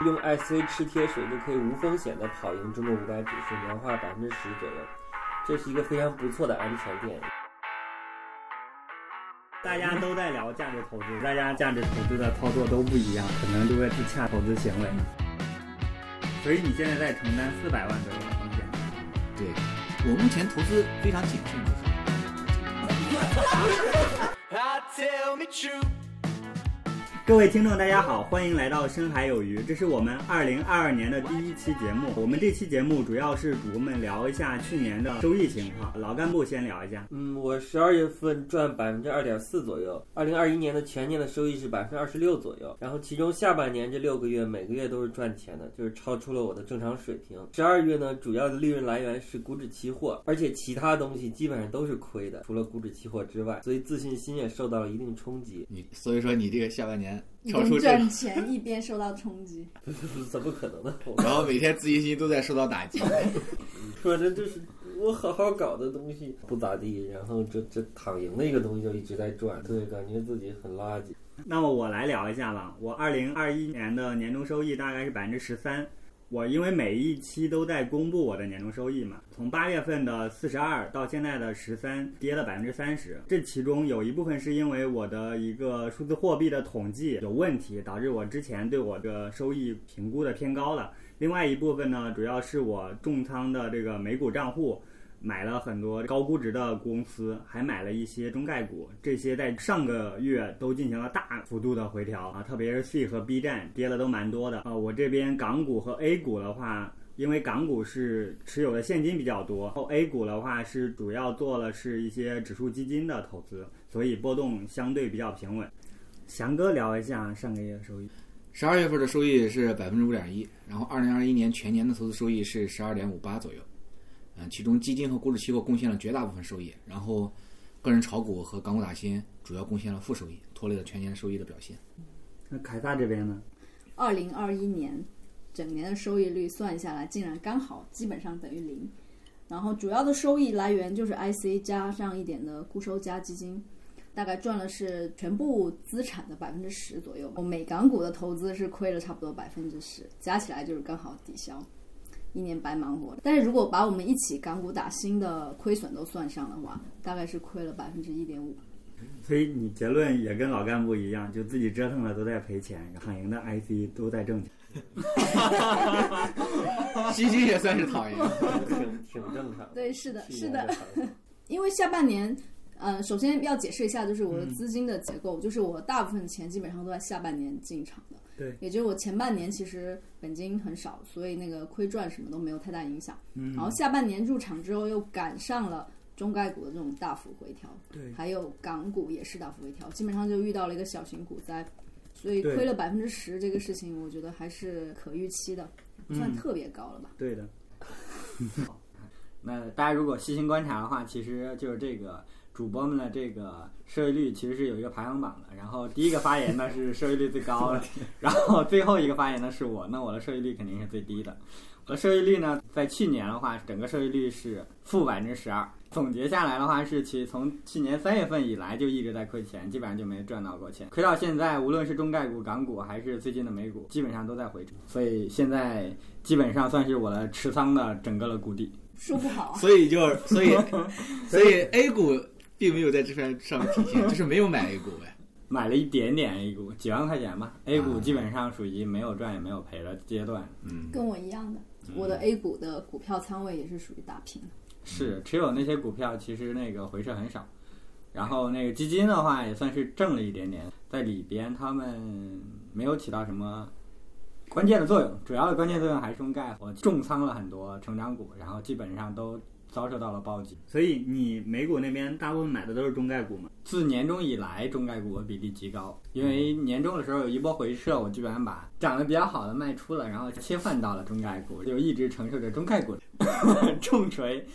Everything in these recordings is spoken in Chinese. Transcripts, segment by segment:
用 IC 吃贴水就可以无风险的跑赢中国五百指数，年化百分之十左右，这是一个非常不错的安全垫。大家都在聊价值投资，大家价值投资的操作都不一样，可能就会去恰投资行为。所以你现在在承担四百万左右的风险。对，我目前投资非常谨慎，就是。各位听众，大家好，欢迎来到深海有鱼，这是我们二零二二年的第一期节目。我们这期节目主要是主播们聊一下去年的收益情况。老干部先聊一下。嗯，我十二月份赚百分之二点四左右，二零二一年的全年的收益是百分之二十六左右。然后其中下半年这六个月每个月都是赚钱的，就是超出了我的正常水平。十二月呢，主要的利润来源是股指期货，而且其他东西基本上都是亏的，除了股指期货之外，所以自信心也受到了一定冲击。你所以说你这个下半年。一边赚钱 一边受到冲击，怎么可能呢？然后每天自信心都在受到打击。反正就是我好好搞的东西不咋地，然后这这躺赢的一个东西就一直在转，对，感觉自己很垃圾。那么我来聊一下吧，我二零二一年的年终收益大概是百分之十三。我因为每一期都在公布我的年终收益嘛，从八月份的四十二到现在的十三，跌了百分之三十。这其中有一部分是因为我的一个数字货币的统计有问题，导致我之前对我的收益评估的偏高了。另外一部分呢，主要是我重仓的这个美股账户。买了很多高估值的公司，还买了一些中概股，这些在上个月都进行了大幅度的回调啊，特别是 C 和 B 站跌了都蛮多的啊。我这边港股和 A 股的话，因为港股是持有的现金比较多，然后 A 股的话是主要做了是一些指数基金的投资，所以波动相对比较平稳。翔哥聊一下上个月的收益，十二月份的收益是百分之五点一，然后二零二一年全年的投资收益是十二点五八左右。嗯，其中基金和股指期货贡献了绝大部分收益，然后个人炒股和港股打新主要贡献了负收益，拖累了全年收益的表现。那凯撒这边呢？二零二一年整年的收益率算下来，竟然刚好基本上等于零。然后主要的收益来源就是 IC 加上一点的固收加基金，大概赚了是全部资产的百分之十左右。我美港股的投资是亏了差不多百分之十，加起来就是刚好抵消。一年白忙活，但是如果把我们一起港股打新的亏损都算上的话，大概是亏了百分之一点五。所以你结论也跟老干部一样，就自己折腾了都在赔钱，躺赢的 IC 都在挣钱。基金也算是躺赢，挺挺正常。对，是的，是的。因为下半年，呃，首先要解释一下，就是我的资金的结构，就是我大部分钱基本上都在下半年进场的。对，也就是我前半年其实本金很少，所以那个亏赚什么都没有太大影响。嗯，然后下半年入场之后又赶上了中概股的这种大幅回调，对，还有港股也是大幅回调，基本上就遇到了一个小型股灾，所以亏了百分之十这个事情，我觉得还是可预期的，不算特别高了吧？对的。那大家如果细心观察的话，其实就是这个。主播们的这个收益率其实是有一个排行榜的，然后第一个发言呢是收益率最高的，然后最后一个发言呢是我，那我的收益率肯定是最低的。我的收益率呢，在去年的话，整个收益率是负百分之十二。总结下来的话，是其从去年三月份以来就一直在亏钱，基本上就没赚到过钱，亏到现在，无论是中概股、港股还是最近的美股，基本上都在回撤，所以现在基本上算是我的持仓的整个的谷底。说不好。所以就所以 所以 A 股。并没有在这份上面体现，就是没有买 A 股呗，买了一点点 A 股，几万块钱吧。A 股基本上属于没有赚也没有赔的阶段。嗯，跟我一样的，我的 A 股的股票仓位也是属于打平。是持有那些股票，其实那个回撤很少。然后那个基金的话，也算是挣了一点点，在里边他们没有起到什么关键的作用，主要的关键作用还是中概，我重仓了很多成长股，然后基本上都。遭受到了暴击，所以你美股那边大部分买的都是中概股吗？自年终以来，中概股比例极高，因为年终的时候有一波回撤，我基本上把涨得比较好的卖出了，然后切换到了中概股，就一直承受着中概股 重锤。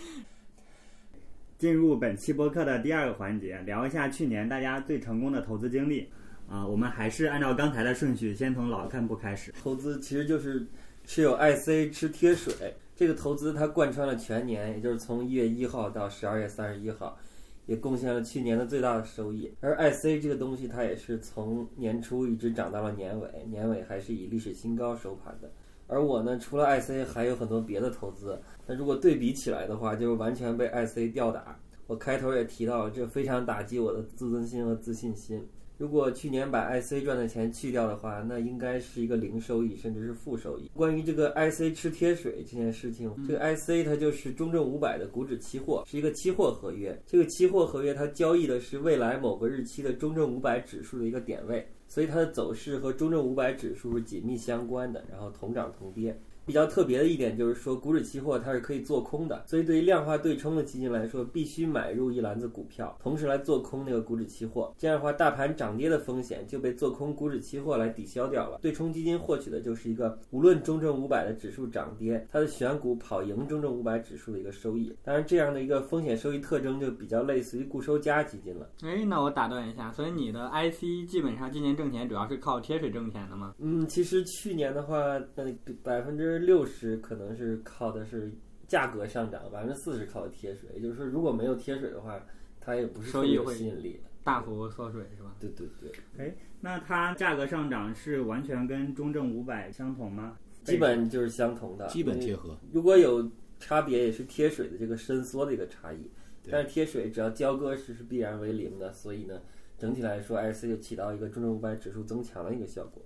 进入本期播客的第二个环节，聊一下去年大家最成功的投资经历。啊，我们还是按照刚才的顺序，先从老干部开始。投资其实就是持有 IC 吃贴水。这个投资它贯穿了全年，也就是从一月一号到十二月三十一号，也贡献了去年的最大的收益。而 IC 这个东西，它也是从年初一直涨到了年尾，年尾还是以历史新高收盘的。而我呢，除了 IC，还有很多别的投资。那如果对比起来的话，就是完全被 IC 吊打。我开头也提到了，这非常打击我的自尊心和自信心。如果去年把 IC 赚的钱去掉的话，那应该是一个零收益，甚至是负收益。关于这个 IC 吃贴水这件事情，这个 IC 它就是中证五百的股指期货，是一个期货合约。这个期货合约它交易的是未来某个日期的中证五百指数的一个点位，所以它的走势和中证五百指数是紧密相关的，然后同涨同跌。比较特别的一点就是说，股指期货它是可以做空的，所以对于量化对冲的基金来说，必须买入一篮子股票，同时来做空那个股指期货。这样的话，大盘涨跌的风险就被做空股指期货来抵消掉了。对冲基金获取的就是一个无论中证五百的指数涨跌，它的选股跑赢中证五百指数的一个收益。当然，这样的一个风险收益特征就比较类似于固收加基金了。哎，那我打断一下，所以你的 IC 基本上今年挣钱主要是靠贴水挣钱的吗？嗯，其实去年的话，呃百分之六十可能是靠的是价格上涨，百分之四十靠的贴水。也就是说，如果没有贴水的话，它也不是特别吸引力。大幅缩水是吧？对对对，哎，那它价格上涨是完全跟中证五百相同吗？基本就是相同的，基本贴合。如果有差别，也是贴水的这个伸缩的一个差异。但是贴水只要交割时是必然为零的，所以呢，整体来说，IC 就起到一个中证五百指数增强的一个效果。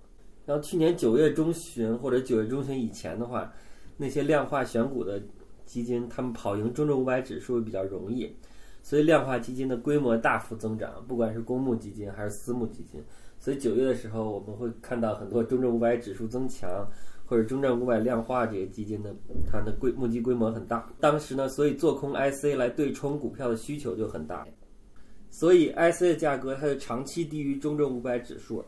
然后去年九月中旬或者九月中旬以前的话，那些量化选股的基金，他们跑赢中证五百指数比较容易，所以量化基金的规模大幅增长，不管是公募基金还是私募基金。所以九月的时候，我们会看到很多中证五百指数增强，或者中证五百量化这个基金的，它的规募集规模很大。当时呢，所以做空 IC 来对冲股票的需求就很大，所以 IC 的价格它就长期低于中证五百指数。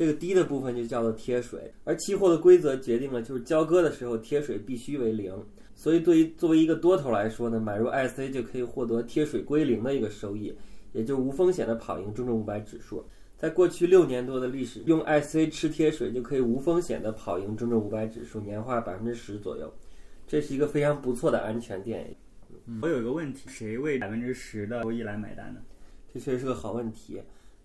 这个低的部分就叫做贴水，而期货的规则决定了，就是交割的时候贴水必须为零。所以对于作为一个多头来说呢，买入 IC 就可以获得贴水归零的一个收益，也就是无风险的跑赢中证五百指数。在过去六年多的历史，用 IC 吃贴水就可以无风险的跑赢中证五百指数，年化百分之十左右，这是一个非常不错的安全垫。我有一个问题，谁为百分之十的收益来买单呢？这确实是个好问题。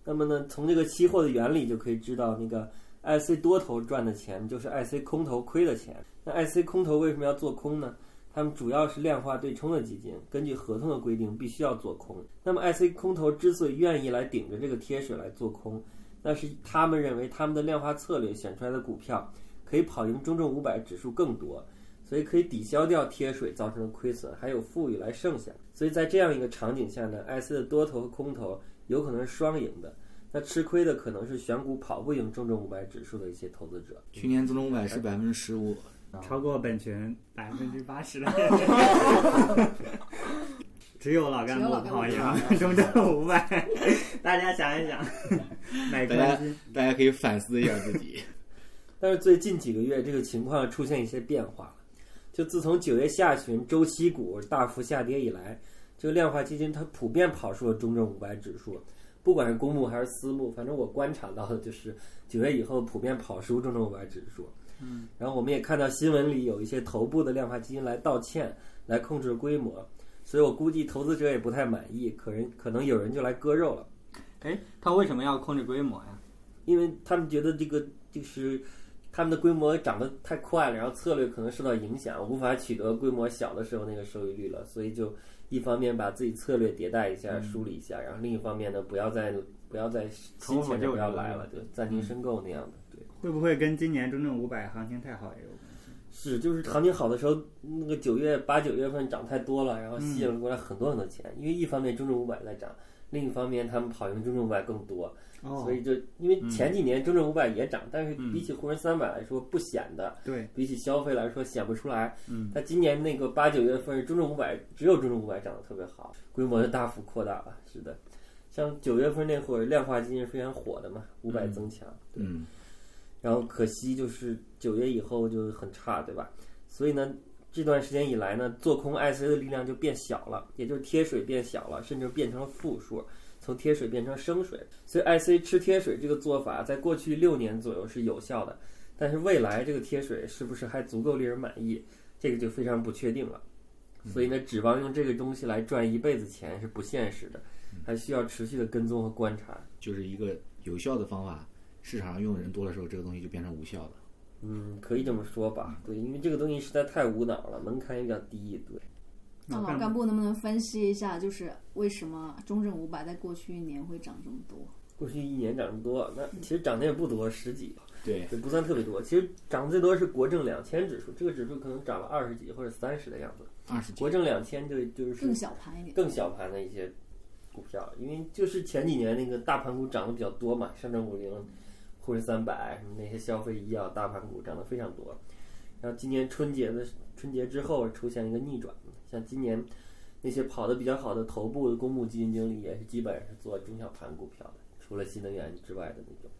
那么呢，从这个期货的原理就可以知道，那个 IC 多头赚的钱就是 IC 空头亏的钱。那 IC 空头为什么要做空呢？他们主要是量化对冲的基金，根据合同的规定必须要做空。那么 IC 空头之所以愿意来顶着这个贴水来做空，那是他们认为他们的量化策略选出来的股票可以跑赢中证五百指数更多，所以可以抵消掉贴水造成的亏损，还有富裕来剩下。所以在这样一个场景下呢，IC 的多头和空头有可能是双赢的。那吃亏的可能是选股跑不赢中证五百指数的一些投资者。去年中证五百是百分之十五，超过本群百分之八十的，只有老干部跑赢 中证五百。大家想一想，买大家大家可以反思一下自己。但是最近几个月，这个情况出现一些变化了。就自从九月下旬周期股大幅下跌以来，这个量化基金它普遍跑输了中证五百指数，不管是公募还是私募，反正我观察到的就是九月以后普遍跑输中证五百指数。嗯，然后我们也看到新闻里有一些头部的量化基金来道歉，来控制规模，所以我估计投资者也不太满意，可能可能有人就来割肉了。哎，他为什么要控制规模呀？因为他们觉得这个就是他们的规模涨得太快了，然后策略可能受到影响，无法取得规模小的时候那个收益率了，所以就一方面把自己策略迭代一下、梳理一下，然后另一方面呢，不要再不要再新钱就不要来了，对，暂停申购那样的，对。会不会跟今年中证五百行情太好也有关系？是，就是行情好的时候，那个九月、八九月份涨太多了，然后吸引了过来很多很多钱。因为一方面中证五百在涨，另一方面他们跑赢中证五百更多，哦所以就因为前几年中证五百也涨，但是比起沪深三百来说不显的，对，比起消费来说显不出来。嗯，但今年那个八九月份中证五百只有中证五百涨得特别好，规模就大幅扩大了。是的，像九月份那会儿量化基金是非常火的嘛，五百增强。对嗯，然后可惜就是九月以后就很差，对吧？所以呢，这段时间以来呢，做空 IC 的力量就变小了，也就是贴水变小了，甚至变成了负数，从贴水变成升水。所以 IC 吃贴水这个做法，在过去六年左右是有效的，但是未来这个贴水是不是还足够令人满意，这个就非常不确定了。所以呢，指望用这个东西来赚一辈子钱是不现实的。还需要持续的跟踪和观察。就是一个有效的方法，市场上用的人多的时候，这个东西就变成无效的。嗯，可以这么说吧。对，因为这个东西实在太无脑了，门槛也比较低。对，那老干部能不能分析一下，就是为什么中证五百在过去一年会涨这么多？过去一年涨这么多，那其实涨的也不多，十几，对，这不算特别多。其实涨得最多是国证两千指数，这个指数可能涨了二十几或者三十的样子。二十几国证两千就就是更小盘一点。更小盘的一些股票，因为就是前几年那个大盘股涨得比较多嘛，上证五零、沪深三百什么那些消费医药大盘股涨得非常多。然后今年春节的春节之后出现一个逆转，像今年那些跑得比较好的头部的公募基金经理也是基本是做中小盘股票的，除了新能源之外的那种。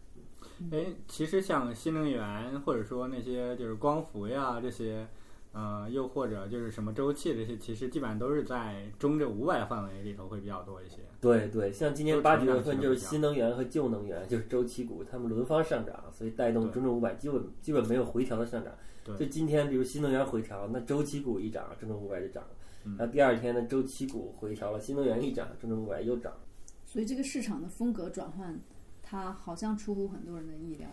哎，其实像新能源或者说那些就是光伏呀这些，呃，又或者就是什么周期这些，其实基本上都是在中证五百范围里头会比较多一些。对对，像今年八九月份就是新能源和旧能源，就是周期股，它们轮番上涨，所以带动对中证五百基本基本没有回调的上涨。对就今天比如新能源回调，那周期股一涨，中证五百就涨了。嗯然后第二天呢，周期股回调了，新能源一涨，中证五百又涨。所以这个市场的风格转换，它好像出乎很多人的意料。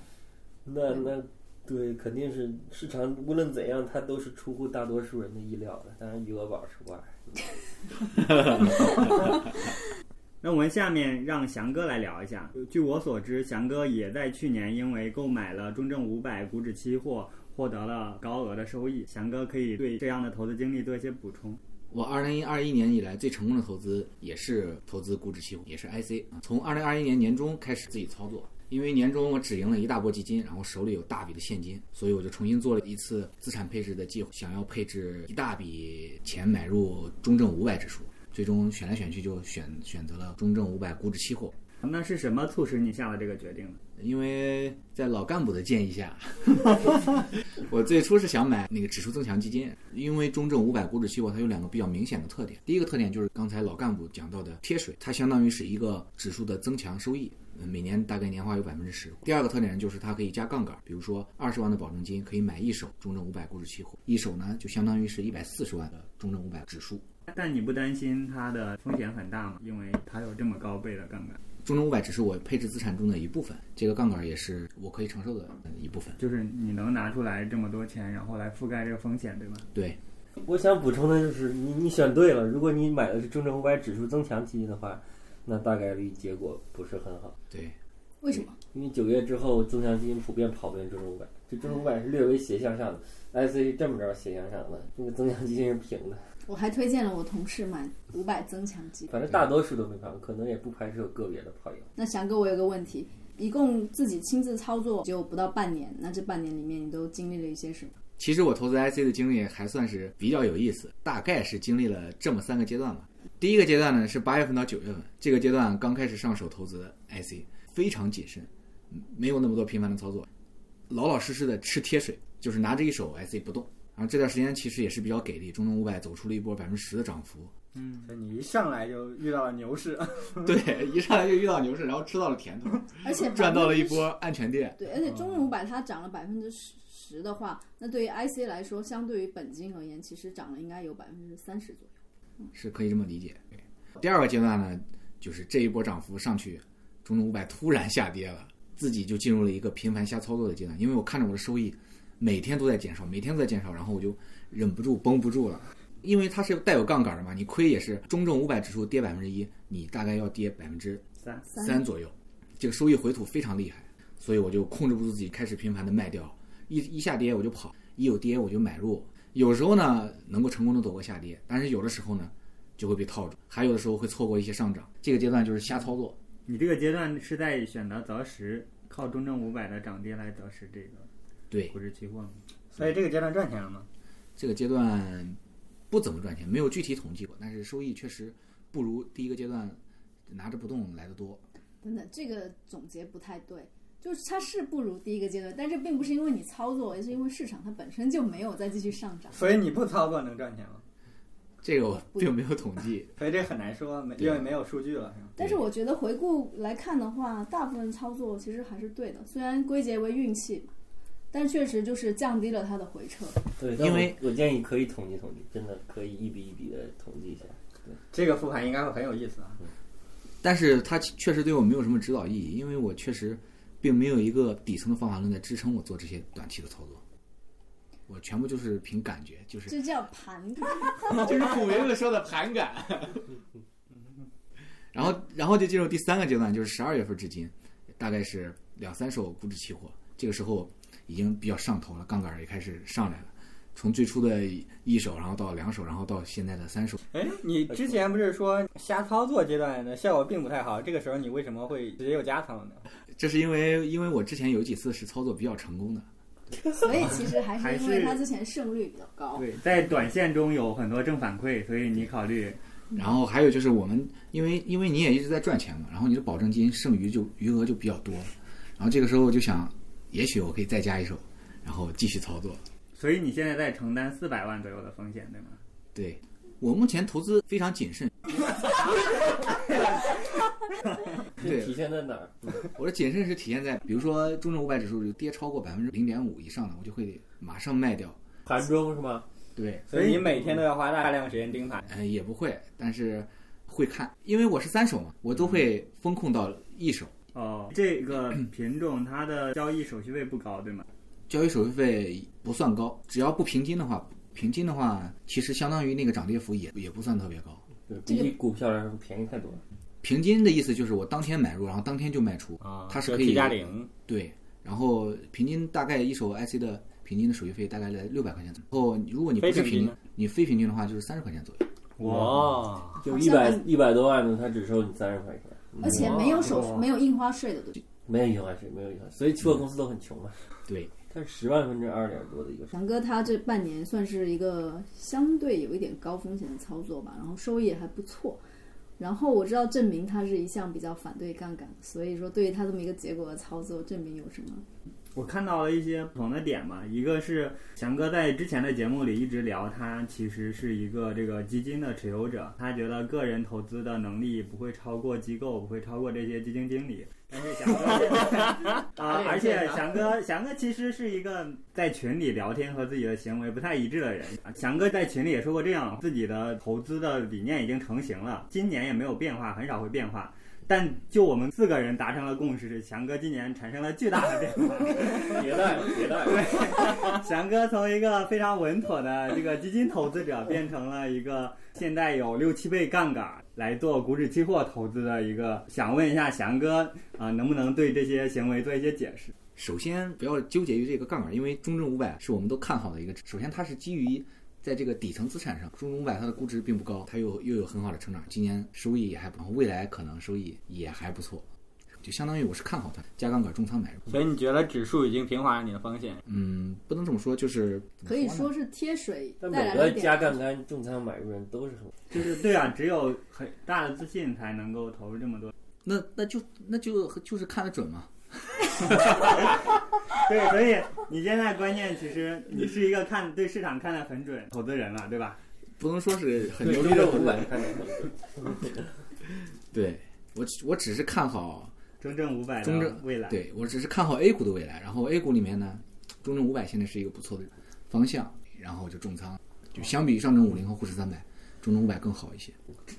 那那对，肯定是市场无论怎样，它都是出乎大多数人的意料的，当然余额宝除外。那我们下面让翔哥来聊一下。据我所知，翔哥也在去年因为购买了中证五百股指期货，获得了高额的收益。翔哥可以对这样的投资经历做一些补充。我二零二一年以来最成功的投资也是投资股指期货，也是 IC。从二零二一年年中开始自己操作，因为年中我只赢了一大波基金，然后手里有大笔的现金，所以我就重新做了一次资产配置的计划，想要配置一大笔钱买入中证五百指数。最终选来选去就选选择了中证五百股指期货，那是什么促使你下了这个决定呢？因为在老干部的建议下，我最初是想买那个指数增强基金，因为中证五百股指期货它有两个比较明显的特点。第一个特点就是刚才老干部讲到的贴水，它相当于是一个指数的增强收益，呃每年大概年化有百分之十。第二个特点就是它可以加杠杆，比如说二十万的保证金可以买一手中证五百股指期货，一手呢就相当于是一百四十万的中证五百指数。但你不担心它的风险很大吗？因为它有这么高倍的杠杆，中证五百只是我配置资产中的一部分，这个杠杆也是我可以承受的呃一部分。就是你能拿出来这么多钱，然后来覆盖这个风险，对吗？对，我想补充的就是，你你选对了，如果你买的是中证五百指数增强基金的话，那大概率结果不是很好。对，为什么？因为九月之后，增强基金普遍跑不赢中证五百，这中证五百是略微斜向上的，S A 这么着斜向上的，这个增强基金是平的。我还推荐了我同事买五百增强基。反正大多数都没跑，可能也不排除有个别的跑友。那翔哥，我有个问题，一共自己亲自操作就不到半年，那这半年里面你都经历了一些什么？其实我投资 IC 的经历还算是比较有意思，大概是经历了这么三个阶段吧。第一个阶段呢是八月份到九月份，这个阶段刚开始上手投资 IC，非常谨慎，嗯没有那么多频繁的操作，老老实实的吃贴水，就是拿着一手 IC 不动。然后这段时间其实也是比较给力，中证五百走出了一波百分之十的涨幅。所以你一上来就遇到了牛市，对，一上来就遇到牛市，然后吃到了甜头，而且赚到了一10%波安全垫。对，而且中证五百它涨了百分之十的话，那对于 IC 来说，相对于本金而言，其实涨了应该有百分之三十左右。是可以这么理解。对，第二个阶段呢，就是这一波涨幅上去，中证五百突然下跌了，自己就进入了一个频繁瞎操作的阶段。因为我看着我的收益每天都在减少，每天都在减少，然后我就忍不住绷不住了。因为它是带有杠杆的嘛，你亏也是中证五百指数跌百分之一，你大概要跌百分之三。三左右，这个收益回吐非常厉害，所以我就控制不住自己，开始频繁的卖掉，一一下跌我就跑，一有跌我就买入，有时候呢能够成功的躲过下跌，但是有的时候呢就会被套住，还有的时候会错过一些上涨，这个阶段就是瞎操作。你这个阶段是在选择择时，靠中证五百的涨跌来择时这个对，股指期货吗？所以这个阶段赚钱了吗？这个阶段不怎么赚钱，没有具体统计过，但是收益确实不如第一个阶段拿着不动来的多。等等，这个总结不太对。就是它是不如第一个阶段，但这并不是因为你操作，而是因为市场它本身就没有再继续上涨。所以你不操作能赚钱吗？这个我并没有统计，所以这很难说，没因为没有数据了，是？但是我觉得回顾来看的话，大部分操作其实还是对的，虽然归结为运气，但确实就是降低了它的回撤。对，因为我我建议可以统计统计，真的可以一笔一笔的统计一下。对这个复盘应该会很有意思啊。但是它确实对我没有什么指导意义，因为我确实并没有一个底层的方法论在支撑我做这些短期的操作，我全部就是凭感觉，就是这叫盘感。就是古名字说的盘感。然后，然后就进入第三个阶段，就是十二月份至今，大概是两三手股指期货，这个时候已经比较上头了，杠杆也开始上来了。从最初的一手，然后到两手，然后到现在的三手。哎，你之前不是说瞎操作阶段的效果并不太好？这个时候你为什么会直接又加仓了呢？这是因为，因为我之前有几次是操作比较成功的。所以其实还还是因为是他之前胜率比较高。对，在短线中有很多正反馈，所以你考虑然后还有就是我们，因为因为你也一直在赚钱嘛，然后你的保证金剩余就余额就比较多，然后这个时候就想，也许我可以再加一手，然后继续操作。所以你现在在承担四百万左右的风险，对吗？对我目前投资非常谨慎，这对体现在哪儿？我的谨慎是体现在，比如说中证五百指数就跌超过百分之零点五以上的，我就会马上卖掉。盘中是吗？对，所以你每天都要花大量时间盯盘。嗯，也不会，但是会看，因为我是三手嘛，我都会风控到一手，哦，这个 品种它的交易手续费不高，对吗？交易手续费不算高，只要不平均的话，平均的话其实相当于那个涨跌幅也也不算特别高。对比起股票来说便宜太多了。平均的意思就是我当天买入，然后当天就卖出，啊，它是可以 T 加零，对，然后平均大概一手 IC 的平均的手续费大概在六百块钱左右。然后如果你不是平均非平，你非平均的话就是三十块钱左右。哇，就一百一百多万的，它只收你三十块钱，而且没有手哇没有印花税的，对吧？没有印花税，没有印花税，所以期货公司都很穷嘛。对，它是十万分之二点多的一个翔哥他这半年算是一个相对有一点高风险的操作吧，然后收益也还不错。然后我知道证明他是一向比较反对杠杆，所以说对于他这么一个结果的操作，证明有什么？我看到了一些不同的点嘛，一个是翔哥在之前的节目里一直聊，他其实是一个这个基金的持有者，他觉得个人投资的能力不会超过机构，不会超过这些基金经理。但是翔哥现在 啊，而且 翔哥翔哥其实是一个在群里聊天和自己的行为不太一致的人。啊翔哥在群里也说过这样，自己的投资的理念已经成型了，今年也没有变化，很少会变化。但就我们四个人达成了共识，是翔哥今年产生了巨大的变化。迭代迭代。翔 哥从一个非常稳妥的这个基金投资者，变成了一个现在有六七倍杠杆来做股指期货投资的一个。想问一下翔哥啊、能不能对这些行为做一些解释？首先不要纠结于这个杠杆，因为中证五百是我们都看好的一个。首先它是基于在这个底层资产上，中证五百它的估值并不高，它又又有很好的成长，今年收益也还不错，未来可能收益也还不错，就相当于我是看好它，加杠杆重仓买入。所以你觉得指数已经平滑了你的风险？嗯，不能这么说，就是可以说是贴水但每个加。杠杆重仓买入人都是很就是 对啊，只有很大的自信才能够投入这么多。那那就那就就是看得准嘛。对，所以你现在关键其实你是一个看对市场看得很准投资人了，对吧？不能说是很牛逼的五百对我只我只是看好中证五百中证的未来，对我只是看好 A 股的未来，然后 A 股里面呢，中证五百现在是一个不错的方向，然后就重仓，就相比于上证五零和沪深三百，中证五百更好一些。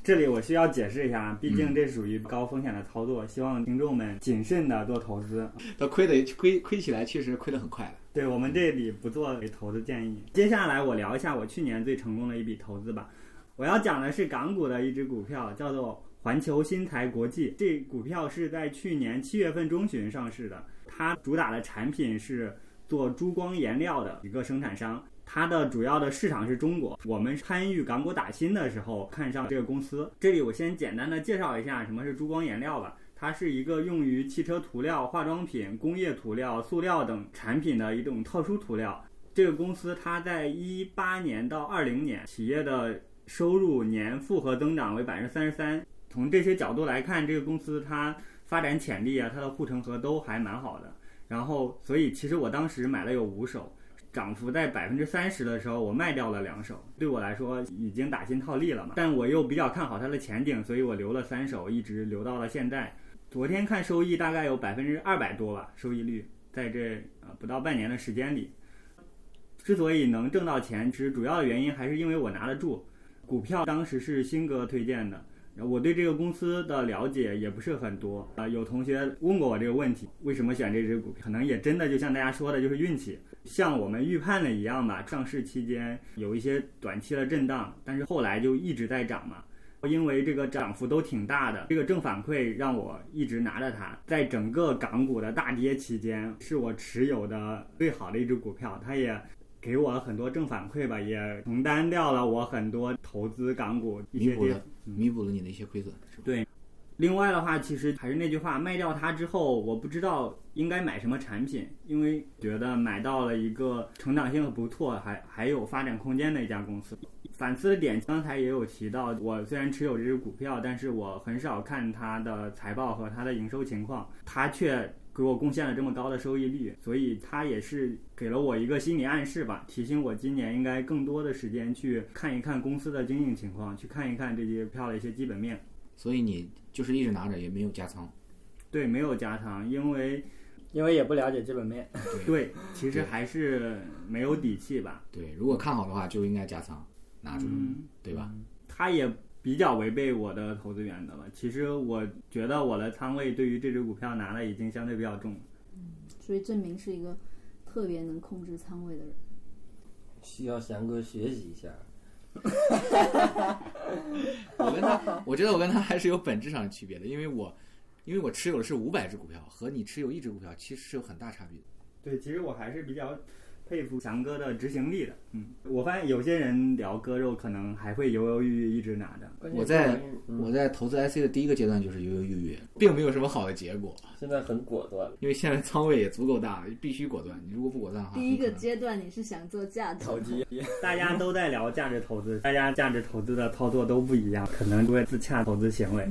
这里我需要解释一下，毕竟嗯这属于高风险的操作，希望听众们谨慎的做投资。它亏的亏亏起来确实亏得很快的。对我们这里不做投资建议。接下来我聊一下我去年最成功的一笔投资吧。我要讲的是港股的一只股票，叫做环球新材国际。这股票是在去年七月份中旬上市的，它主打的产品是做珠光颜料的一个生产商。它的主要的市场是中国。我们参与港股打新的时候，看上这个公司。这里我先简单的介绍一下什么是珠光颜料吧。它是一个用于汽车涂料、化妆品、工业涂料、塑料等产品的一种特殊涂料。这个公司它在一八年到二零年，企业的收入年复合增长为百分之三十三。从这些角度来看，这个公司它发展潜力啊，它的护城河都还蛮好的。然后，所以其实我当时买了有五手，涨幅在百分之三十的时候，我卖掉了两手，对我来说已经打新套利了嘛。但我又比较看好它的前景，所以我留了三手，一直留到了现在。昨天看收益大概有百分之二百多吧，收益率在这呃不到半年的时间里。之所以能挣到钱，其实主要的原因还是因为我拿得住。股票当时是新哥推荐的，我对这个公司的了解也不是很多啊、有同学问过我这个问题，为什么选这只股？可能也真的就像大家说的，就是运气，像我们预判的一样吧。上市期间有一些短期的震荡，但是后来就一直在涨嘛。因为这个涨幅都挺大的，这个正反馈让我一直拿着它。在整个港股的大跌期间，是我持有的最好的一只股票，它也给我了很多正反馈吧，也承担掉了我很多投资港股一些跌弥补了弥补了你的一些亏损，是吧？对另外的话，其实还是那句话，卖掉它之后，我不知道应该买什么产品，因为觉得买到了一个成长性不错，还还有发展空间的一家公司。反思的点，刚才也有提到，我虽然持有这只股票，但是我很少看它的财报和它的营收情况，它却给我贡献了这么高的收益率，所以它也是给了我一个心理暗示吧，提醒我今年应该更多的时间去看一看公司的经营情况，去看一看这些票的一些基本面。所以你就是一直拿着，也没有加仓。对，没有加仓，因为因为也不了解基本面。对，其实还是没有底气吧。对，如果看好的话，就应该加仓拿出，嗯，对吧？他也比较违背我的投资原则了。其实我觉得我的仓位对于这只股票拿的已经相对比较重了。所以证明是一个特别能控制仓位的人。需要翔哥学习一下。我跟他，我觉得我跟他还是有本质上的区别的，因为我，因为我持有的是五百只股票，和你持有一只股票其实是有很大差别的。对，其实我还是比较佩服强哥的执行力的。嗯，我发现有些人聊割肉可能还会犹犹豫豫一直拿着。我在嗯我在投资 IC 的第一个阶段就是犹犹豫豫，并没有什么好的结果，现在很果断，因为现在仓位也足够大，必须果断。你如果不果断的话，第一个阶段你是想做价值投机，大家都在聊价值投资，大家价值投资的操作都不一样，可能会自洽投资行为。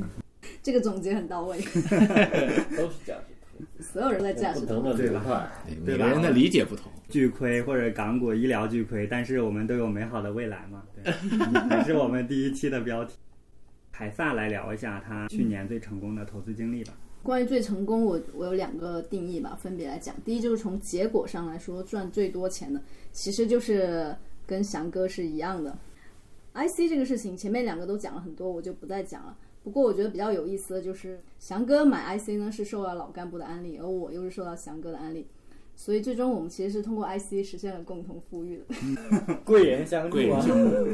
这个总结很到位，都是价值投资，所有人在价值不同的对吧流派。对吧个人的理解不同。巨亏或者港股医疗巨亏，但是我们都有美好的未来嘛？对，还是我们第一期的标题。凯撒来聊一下他去年最成功的投资经历吧。关于最成功，我我有两个定义吧，分别来讲。第一就是从结果上来说，赚最多钱的，其实就是跟翔哥是一样的。IC 这个事情，前面两个都讲了很多，我就不再讲了。不过我觉得比较有意思的就是，翔哥买 IC 呢是受到老干部的安利，而我又是受到翔哥的安利，所以最终我们其实是通过 IC 实现了共同富裕的。贵人相助啊！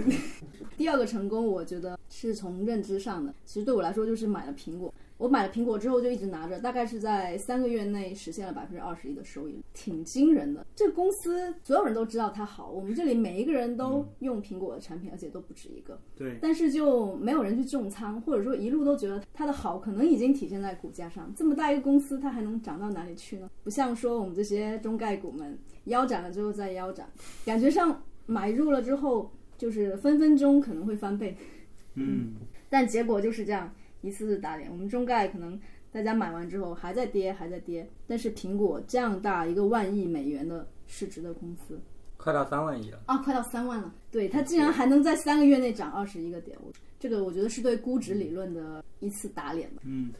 第二个成功，我觉得是从认知上的。其实对我来说，就是买了苹果。我买了苹果之后就一直拿着，大概是在三个月内实现了百分之二十一的收益，挺惊人的。这个公司所有人都知道它好，我们这里每一个人都用苹果的产品，而且都不止一个。对，但是就没有人去重仓，或者说一路都觉得它的好可能已经体现在股价上。这么大一个公司，它还能涨到哪里去呢？不像说我们这些中概股们腰斩了之后再腰斩，感觉上买入了之后就是分分钟可能会翻倍，嗯，但结果就是这样一次次打脸。我们中概可能大家买完之后还在跌，还在跌，但是苹果这样大一个万亿美元的市值的公司，快到三万亿了。啊，快到三万了。对，它竟然还能在三个月内涨二十一个点，我这个我觉得是对估值理论的一次打脸吧。嗯，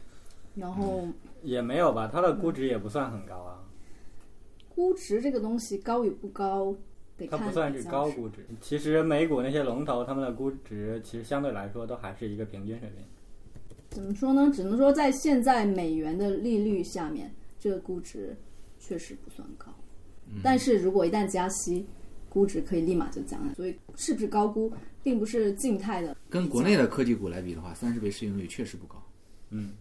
然后也没有吧，它的估值也不算很高啊，估值这个东西高与不高，得看它不算是高估值。其实美股那些龙头，他们的估值其实相对来说都还是一个平均水平。怎么说呢？只能说在现在美元的利率下面，这个估值确实不算高。但是如果一旦加息，估值可以立马就降了。所以是不是高估，并不是静态的。跟国内的科技股来比的话，三十倍市盈率确实不高。嗯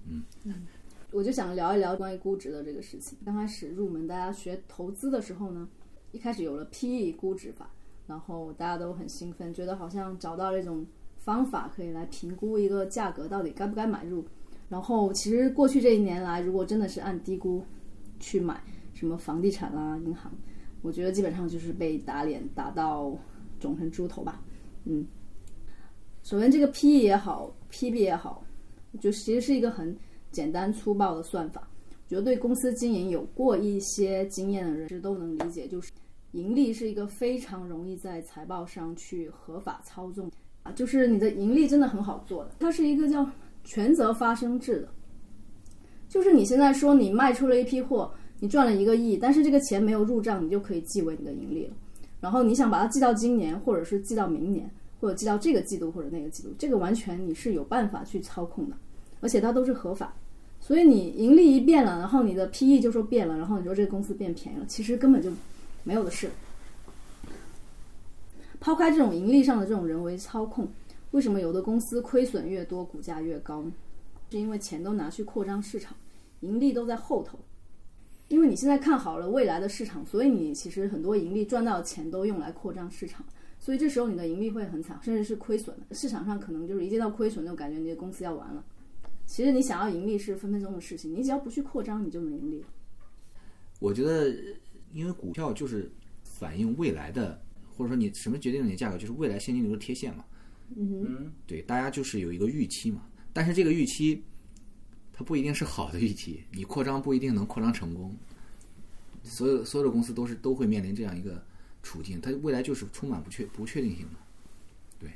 我就想聊一聊关于估值的这个事情。刚开始入门，大家学投资的时候呢，一开始有了 PE 估值法，然后大家都很兴奋，觉得好像找到了一种方法可以来评估一个价格到底该不该买入。然后其实过去这一年来，如果真的是按低估去买什么房地产啦、银行，我觉得基本上就是被打脸打到肿成猪头吧。嗯，首先这个 PE 也好，PB 也好，就其实是一个很简单粗暴的算法。我觉得对公司经营有过一些经验的人士都能理解，就是盈利是一个非常容易在财报上去合法操纵就是你的盈利真的很好做的，它是一个叫权责发生制的，就是你现在说你卖出了一批货，你赚了一个亿，但是这个钱没有入账，你就可以记为你的盈利了。然后你想把它记到今年，或者是记到明年，或者记到这个季度或者那个季度，这个完全你是有办法去操控的，而且它都是合法。所以你盈利一变了，然后你的 PE 就说变了，然后你说这个公司变便宜了，其实根本就没有的事。抛开这种盈利上的这种人为操控，为什么有的公司亏损越多，股价越高呢？是因为钱都拿去扩张市场，盈利都在后头。因为你现在看好了未来的市场，所以你其实很多盈利赚到的钱都用来扩张市场，所以这时候你的盈利会很惨，甚至是亏损的。市场上可能就是一见到亏损，就感觉你的公司要完了。其实你想要盈利是分分钟的事情，你只要不去扩张，你就能盈利。我觉得，因为股票就是反映未来的，或者说你什么决定你的价格，就是未来现金流的贴现嘛。嗯嗯，对，大家就是有一个预期嘛，但是这个预期，它不一定是好的预期，你扩张不一定能扩张成功。所有所有的公司都是都会面临这样一个处境，它未来就是充满不确不确定性的。对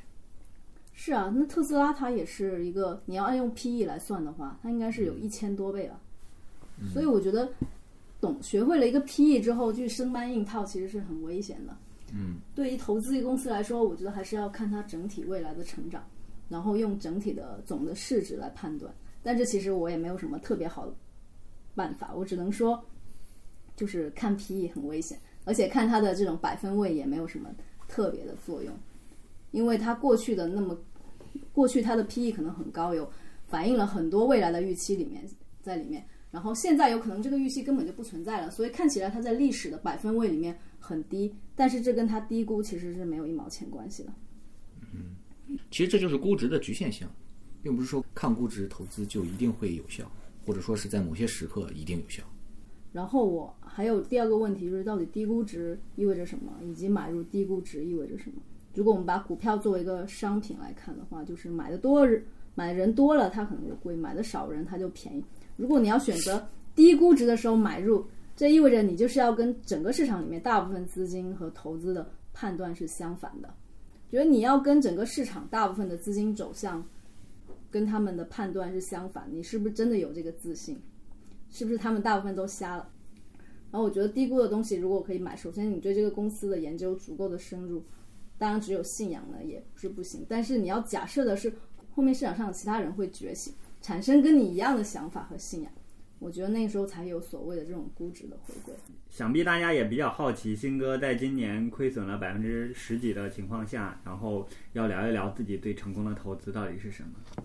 是啊，那特斯拉它也是一个，你要按用 PE 来算的话，它应该是有一千多倍了。所以我觉得，懂学会了一个 PE 之后去生搬硬套，其实是很危险的。嗯，对于投资一个公司来说，我觉得还是要看它整体未来的成长，然后用整体的总的市值来判断。但这其实我也没有什么特别好的办法，我只能说，就是看 PE 很危险，而且看它的这种百分位也没有什么特别的作用，因为它过去的那么，过去它的 PE 可能很高，有反映了很多未来的预期里面在里面。然后现在有可能这个预期根本就不存在了，所以看起来它在历史的百分位里面很低，但是这跟它低估其实是没有一毛钱关系的。嗯其实这就是估值的局限性，并不是说看估值投资就一定会有效，或者说是在某些时刻一定有效。然后我还有第二个问题就是，到底低估值意味着什么，以及买入低估值意味着什么？如果我们把股票作为一个商品来看的话，就是买的多买的人多了，它可能就贵；买的少人，它就便宜。如果你要选择低估值的时候买入，这意味着你就是要跟整个市场里面大部分资金和投资的判断是相反的。觉得你要跟整个市场大部分的资金走向，跟他们的判断是相反，你是不是真的有这个自信？是不是他们大部分都瞎了？然后我觉得低估的东西如果可以买，首先你对这个公司的研究足够的深入，当然只有信仰呢也不是不行，但是你要假设的是后面市场上的其他人会觉醒，产生跟你一样的想法和信仰，我觉得那个时候才有所谓的这种估值的回归。想必大家也比较好奇，新哥在今年亏损了百分之十几的情况下，然后要聊一聊自己最成功的投资到底是什么。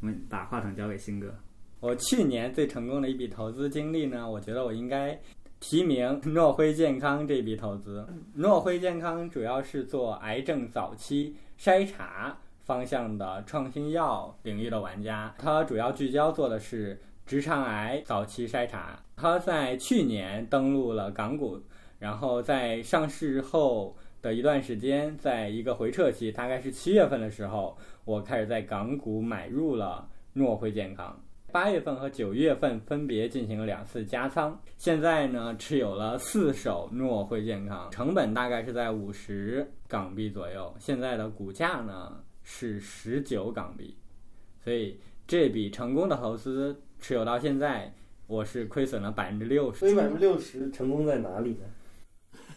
我们把话筒交给新哥。我去年最成功的一笔投资经历呢，我觉得我应该提名 诺辉健康这笔投资。诺辉健康主要是做癌症早期筛查方向的创新药领域的玩家，它主要聚焦做的是直肠癌早期筛查。它在去年登陆了港股，然后在上市后的一段时间，在一个回撤期，大概是七月份的时候，我开始在港股买入了诺辉健康。八月份和九月份分别进行了两次加仓，现在呢持有了四手诺辉健康，成本大概是在五十港币左右，现在的股价呢是十九港币，所以这笔成功的投资持有到现在，我是亏损了百分之六十。所以百分之六十成功在哪里呢？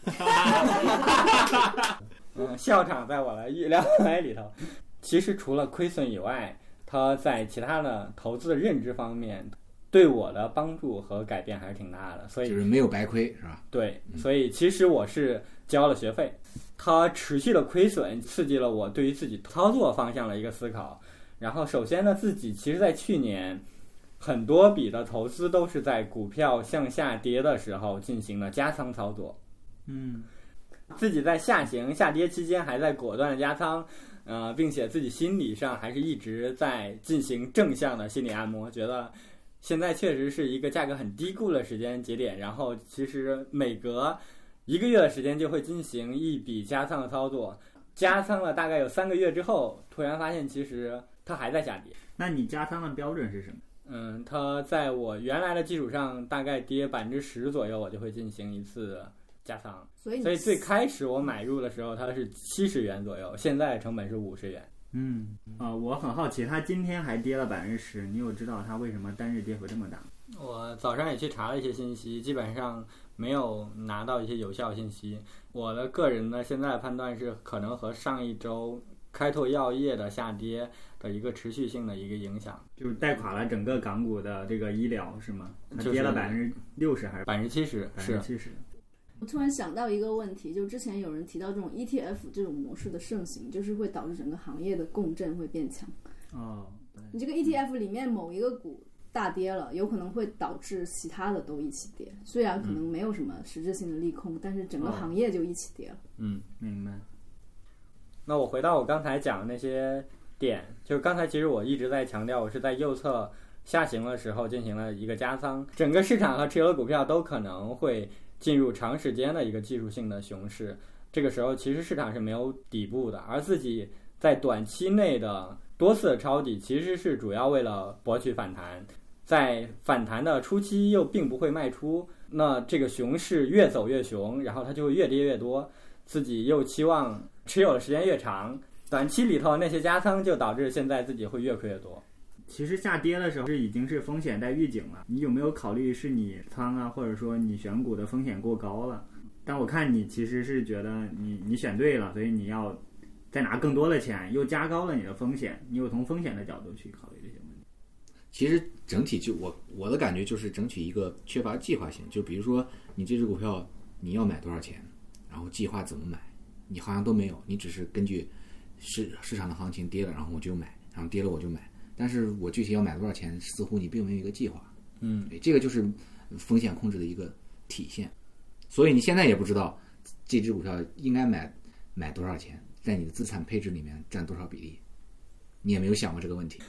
嗯，笑场在我的预料海里头。其实除了亏损以外，它在其他的投资的认知方面，对我的帮助和改变还是挺大的。所以就是没有白亏，是吧？对，所以其实我是交了学费。它持续的亏损刺激了我对于自己操作方向的一个思考。然后，首先呢，自己其实在去年很多笔的投资都是在股票向下跌的时候进行了加仓操作。嗯，自己在下行下跌期间还在果断的加仓，呃，并且自己心理上还是一直在进行正向的心理按摩，觉得现在确实是一个价格很低估的时间节点。然后其实每隔一个月的时间就会进行一笔加仓的操作，加仓了大概有三个月之后，突然发现其实它还在下跌。那你加仓的标准是什么？嗯，它在我原来的基础上大概跌百分之十左右，我就会进行一次加仓。所以所以最开始我买入的时候，它是七十元左右，现在成本是五十元。嗯，啊、我很好奇，它今天还跌了百分之十，你有知道它为什么单日跌幅这么大？我早上也去查了一些信息，基本上没有拿到一些有效信息。我的个人呢，现在判断是可能和上一周开拓药业的下跌的一个持续性的一个影响，就是带垮了整个港股的这个医疗是吗？它跌了百分之六十还是百分之七十是百分之七十？我突然想到一个问题，就之前有人提到这种 ETF 这种模式的盛行，就是会导致整个行业的共振会变强。哦，你这个 ETF 里面某一个股大跌了，有可能会导致其他的都一起跌。虽然可能没有什么实质性的利空，但是整个哦行业就一起跌了。嗯。明白。那我回到我刚才讲的那些点，就是刚才其实我一直在强调，我是在右侧下行的时候进行了一个加仓，整个市场和持有的股票都可能会进入长时间的一个技术性的熊市。这个时候其实市场是没有底部的，而自己在短期内的多次的抄底，其实是主要为了博取反弹，在反弹的初期又并不会卖出，那这个熊市越走越熊，然后它就会越跌越多，自己又期望持有的时间越长，短期里头那些加仓就导致现在自己会越亏越多。其实下跌的时候是已经是风险在预警了，你有没有考虑是你仓啊，或者说你选股的风险过高了？但我看你其实是觉得你你选对了，所以你要再拿更多的钱，又加高了你的风险，你有从风险的角度去考虑。其实整体就我我的感觉就是整体一个缺乏计划性，就比如说你这只股票你要买多少钱，然后计划怎么买，你好像都没有，你只是根据市市场的行情跌了，然后我就买，然后跌了我就买，但是我具体要买多少钱，似乎你并没有一个计划。嗯，对，这个就是风险控制的一个体现。所以你现在也不知道这只股票应该买买多少钱，在你的资产配置里面占多少比例，你也没有想过这个问题。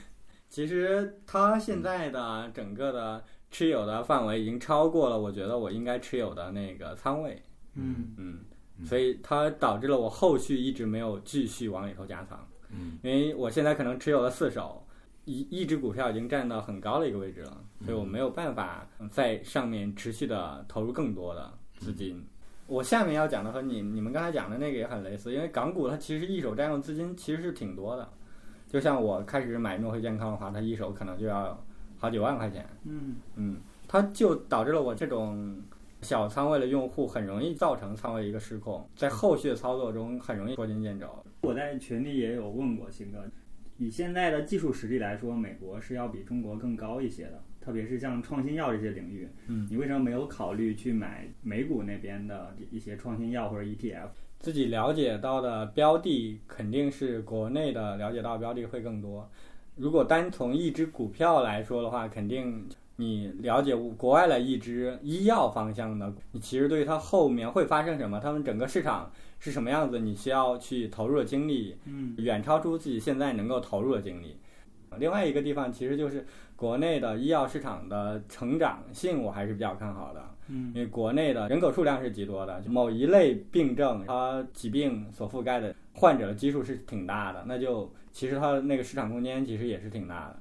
其实它现在的整个的持有的范围已经超过了我觉得我应该持有的那个仓位，嗯。嗯，所以它导致了我后续一直没有继续往里头加仓，嗯，因为我现在可能持有了四手，一一只股票已经占到很高的一个位置了，所以我没有办法在上面持续的投入更多的资金。我下面要讲的和你你们刚才讲的那个也很类似，因为港股它其实一手占用资金其实是挺多的，就像我开始买诺辉健康的话，它一手可能就要好几万块钱，嗯嗯，它就导致了我这种小仓位的用户很容易造成仓位一个失控，在后续的操作中很容易捉襟见肘。我在群里也有问过鑫哥，以现在的技术实力来说，美国是要比中国更高一些的，特别是像创新药这些领域。嗯，你为什么没有考虑去买美股那边的一些创新药或者 E ETF？自己了解到的标的肯定是国内的了解到标的会更多。如果单从一只股票来说的话，肯定你了解国外的一只医药方向的，你其实对于它后面会发生什么，他们整个市场是什么样子，你需要去投入的精力，嗯远超出自己现在能够投入的精力。另外一个地方其实就是国内的医药市场的成长性，我还是比较看好的。嗯因为国内的人口数量是极多的，某一类病症它疾病所覆盖的患者的基数是挺大的，那就其实它的那个市场空间其实也是挺大的。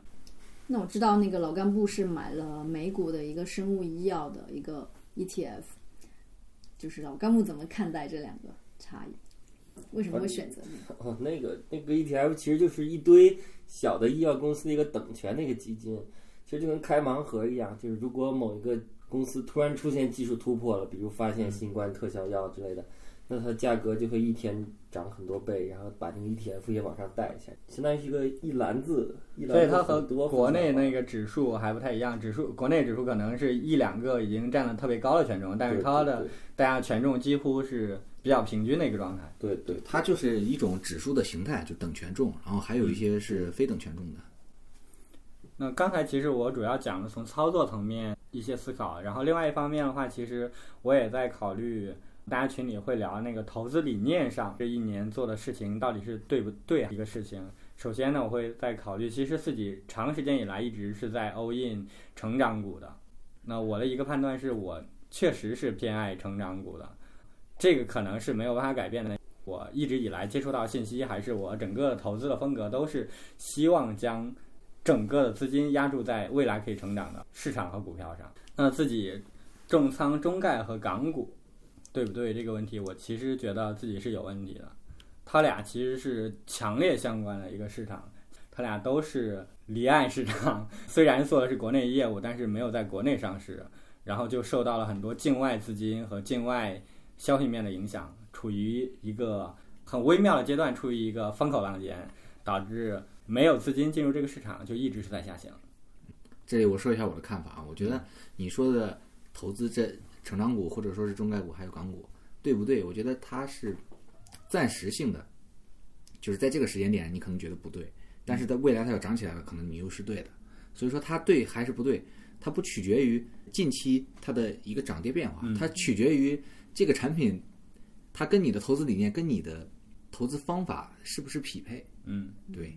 那我知道那个老干部是买了美股的一个生物医药的一个 ETF，就是老干部怎么看待这两个差异？为什么会选择那个？哦，那个那个 ETF 其实就是一堆小的医药公司的一个等权的一个基金，其实就跟开盲盒一样，就是如果某一个公司突然出现技术突破了，比如发现新冠特效药之类的，那它价格就会一天涨很多倍，然后把那个 ETF 也往上带一下，相当于是一个一篮子，一篮子所以它和国内那个指数还不太一样，指数国内指数可能是一两个已经占了特别高的权重，但是它的大家权重几乎是比较平均的一个状态。对对，它就是一种指数的形态，就等权重，然后还有一些是非等权重的。那刚才其实我主要讲的从操作层面一些思考，然后另外一方面的话，其实我也在考虑，大家群里会聊那个投资理念上这一年做的事情到底是对不对一个事情。首先呢，我会在考虑，其实自己长时间以来一直是在 all in 成长股的。那我的一个判断是我确实是偏爱成长股的，这个可能是没有办法改变的。我一直以来接触到信息，还是我整个投资的风格都是希望将整个的资金压注在未来可以成长的市场和股票上。那自己重仓中概和港股，对不对？这个问题，我其实觉得自己是有问题的。它俩其实是强烈相关的一个市场，它俩都是离岸市场，虽然做的是国内业务，但是没有在国内上市，然后就受到了很多境外资金和境外消息面的影响，处于一个很微妙的阶段处于一个风口浪尖，导致没有资金进入这个市场，就一直是在下行。这里我说一下我的看法啊，我觉得你说的投资这成长股或者说是中概股还有港股，对不对？我觉得它是暂时性的，就是在这个时间点你可能觉得不对，但是在未来它要涨起来了，可能你又是对的。所以说它对还是不对，它不取决于近期它的一个涨跌变化，它取决于这个产品它跟你的投资理念跟你的投资方法是不是匹配。嗯，对，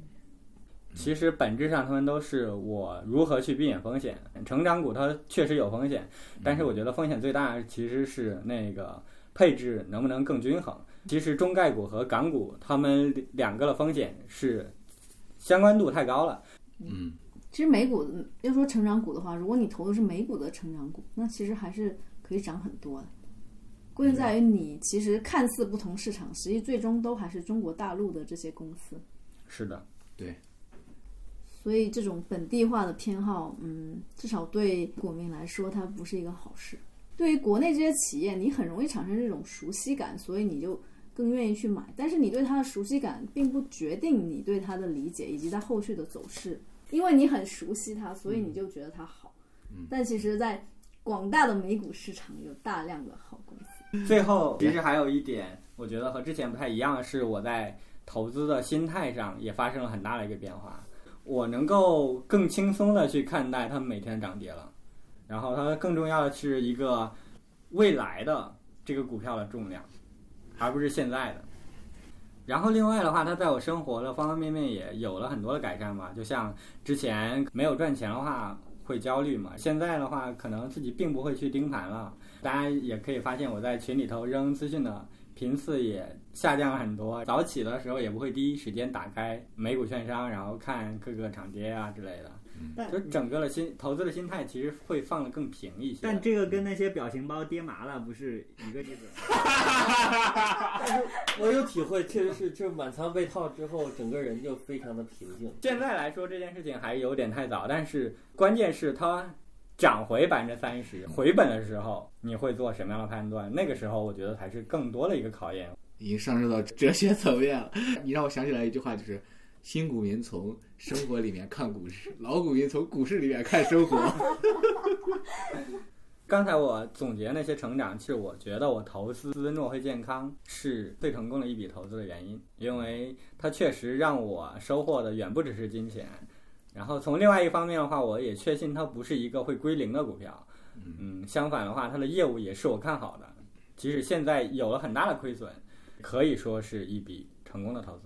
其实本质上他们都是我如何去避免风险。成长股它确实有风险，但是我觉得风险最大其实是那个配置能不能更均衡。其实中概股和港股它们两个的风险是相关度太高了。嗯，其实美股要说成长股的话，如果你投的是美股的成长股，那其实还是可以涨很多的。关键在于你其实看似不同市场，实际最终都还是中国大陆的这些公司。是的，所以这种本地化的偏好，嗯，至少对股民来说，它不是一个好事。对于国内这些企业，你很容易产生这种熟悉感，所以你就更愿意去买。但是你对它的熟悉感，并不决定你对它的理解以及它后续的走势，因为你很熟悉它，所以你就觉得它好。但其实，在广大的美股市场，有大量的好公司。最后其实还有一点，我觉得和之前不太一样的是，我在投资的心态上也发生了很大的一个变化。我能够更轻松的去看待它们每天涨跌了，然后它更重要的是一个未来的这个股票的重量，而不是现在的。然后另外的话，它在我生活的方方面面也有了很多的改善嘛。就像之前没有赚钱的话会焦虑嘛，现在的话可能自己并不会去盯盘了。大家也可以发现我在群里头扔资讯的频次也下降了很多。早起的时候也不会第一时间打开美股券商，然后看各个涨跌啊之类的。但就整个的心投资的心态其实会放得更平一些。但这个跟那些表情包跌麻了不是一个意思。我有体会，确实是，就是满仓被套之后，整个人就非常的平静。现在来说这件事情还有点太早，但是关键是它涨回百分之三十回本的时候，你会做什么样的判断？那个时候我觉得才是更多的一个考验。已经上升到哲学层面了。你让我想起来一句话，就是新股民从生活里面看股市，老股民从股市里面看生活。刚才我总结那些成长，其实我觉得我投资诺辉健康是最成功的一笔投资的原因，因为它确实让我收获的远不只是金钱。然后从另外一方面的话，我也确信它不是一个会归零的股票。嗯，相反的话，它的业务也是我看好的，即使现在有了很大的亏损，可以说是一笔成功的投资。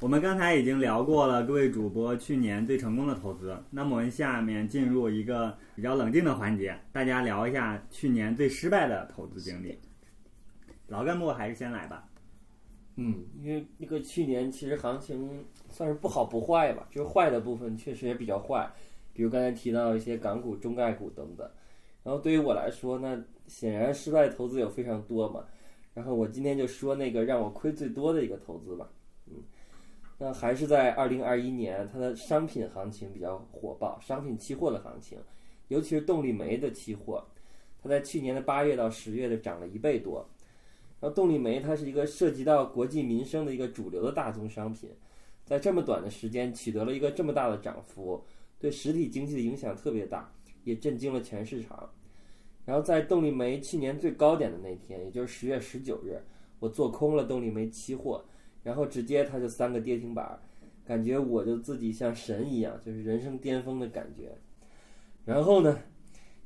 我们刚才已经聊过了各位主播去年最成功的投资，那么我们下面进入一个比较冷静的环节，大家聊一下去年最失败的投资经历。老干部还是先来吧。嗯，因为那个去年其实行情算是不好不坏吧，就是坏的部分确实也比较坏，比如刚才提到一些港股、中概股等等。然后对于我来说，那显然失败投资有非常多嘛。然后我今天就说那个让我亏最多的一个投资吧。嗯，那还是在二零二一年，它的商品行情比较火爆，商品期货的行情，尤其是动力煤的期货，它在去年的八月到十月就涨了一倍多。然后动力煤它是一个涉及到国计民生的一个主流的大宗商品，在这么短的时间取得了一个这么大的涨幅，对实体经济的影响特别大，也震惊了全市场。然后在动力煤去年最高点的那天，也就是十月十九日，我做空了动力煤期货，然后直接它就三个跌停板，感觉我就自己像神一样，就是人生巅峰的感觉。然后呢，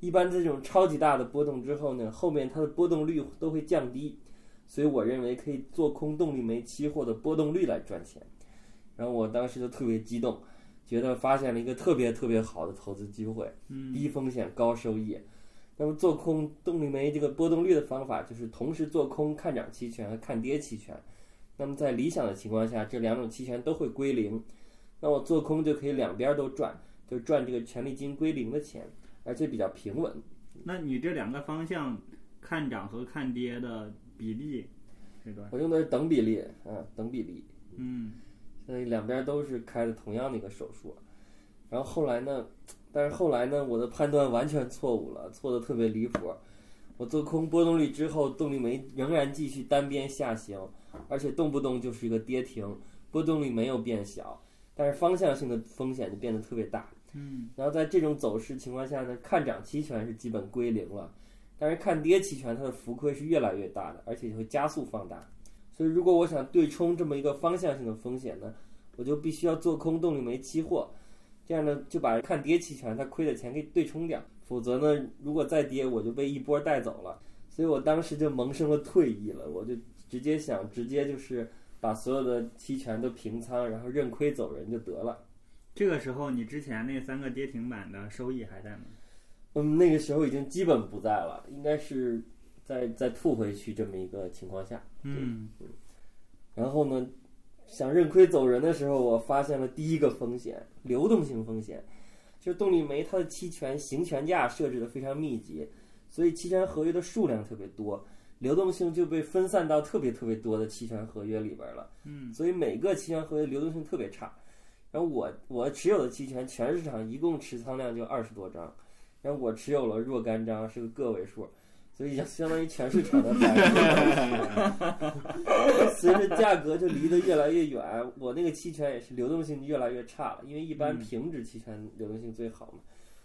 一般这种超级大的波动之后呢，后面它的波动率都会降低。所以我认为可以做空动力煤期货的波动率来赚钱，然后我当时就特别激动，觉得发现了一个特别特别好的投资机会，低风险高收益。那么做空动力煤这个波动率的方法就是同时做空看涨期权和看跌期权。那么在理想的情况下，这两种期权都会归零，那我做空就可以两边都赚，就赚这个权利金归零的钱，而且比较平稳。那你这两个方向看涨和看跌的比例是多少？我用的是等比例，啊，等比例。嗯，所以两边都是开的同样的一个手术。然后后来呢，但是后来呢，我的判断完全错误了，错的特别离谱。我做空波动率之后，动力煤仍然继续单边下行，而且动不动就是一个跌停，波动率没有变小，但是方向性的风险就变得特别大。嗯，然后在这种走势情况下呢，看涨期权是基本归零了，但是看跌期权它的浮亏是越来越大的，而且会加速放大。所以如果我想对冲这么一个方向性的风险呢，我就必须要做空动力煤期货，这样呢就把看跌期权它亏的钱给对冲掉，否则呢如果再跌我就被一波带走了。所以我当时就萌生了退意了，我就直接想直接就是把所有的期权都平仓，然后认亏走人就得了。这个时候你之前那三个跌停板的收益还在吗？嗯，那个时候已经基本不在了，应该是再再吐回去这么一个情况下。嗯然后呢，想认亏走人的时候，我发现了第一个风险——流动性风险。就是动力煤它的期权行权价设置的非常密集，所以期权合约的数量特别多，流动性就被分散到特别特别多的期权合约里边了。嗯，所以每个期权合约流动性特别差。然后我我持有的期权全市场一共持仓量就二十多张，然后我持有了若干张，是个个位数，所以相当于全市场的百分之随着价格就离得越来越远，我那个期权也是流动性越来越差了，因为一般平值期权流动性最好嘛。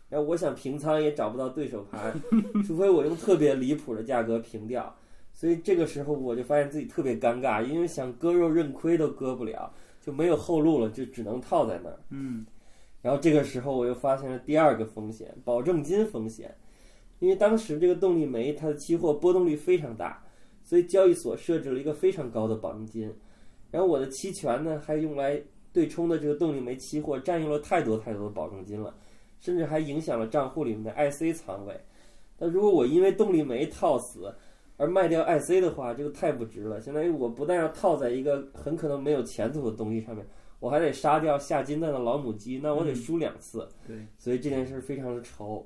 然后我想平仓也找不到对手盘，除非我用特别离谱的价格平掉。所以这个时候我就发现自己特别尴尬，因为想割肉认亏都割不了，就没有后路了，就只能套在那儿。嗯然后这个时候我又发现了第二个风险，保证金风险。因为当时这个动力煤它的期货波动率非常大，所以交易所设置了一个非常高的保证金。然后我的期权呢，还用来对冲的这个动力煤期货占用了太多太多的保证金了，甚至还影响了账户里面的 IC 仓位。那如果我因为动力煤套死而卖掉 IC 的话，这个太不值了。相当于我不但要套在一个很可能没有前途的东西上面，我还得杀掉下金蛋的老母鸡，那我得输两次。对，所以这件事非常的愁。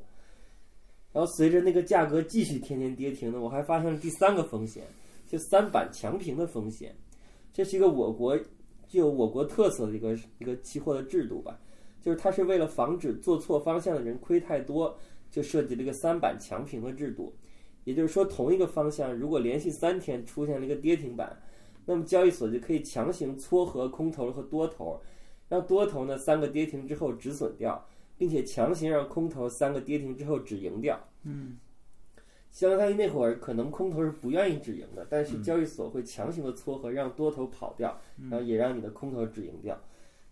然后随着那个价格继续天天跌停呢，我还发现了第三个风险，就三板强平的风险。这是一个我国具有我国特色的一个一个期货的制度吧，就是它是为了防止做错方向的人亏太多，就设计了一个三板强平的制度。也就是说，同一个方向如果连续三天出现了一个跌停板，那么交易所就可以强行撮合空头和多头，让多头呢三个跌停之后止损掉。并且强行让空头三个跌停之后止盈掉。嗯，相当于那会儿可能空头是不愿意止盈的，但是交易所会强行的撮合，让多头跑掉，然后也让你的空头止盈掉。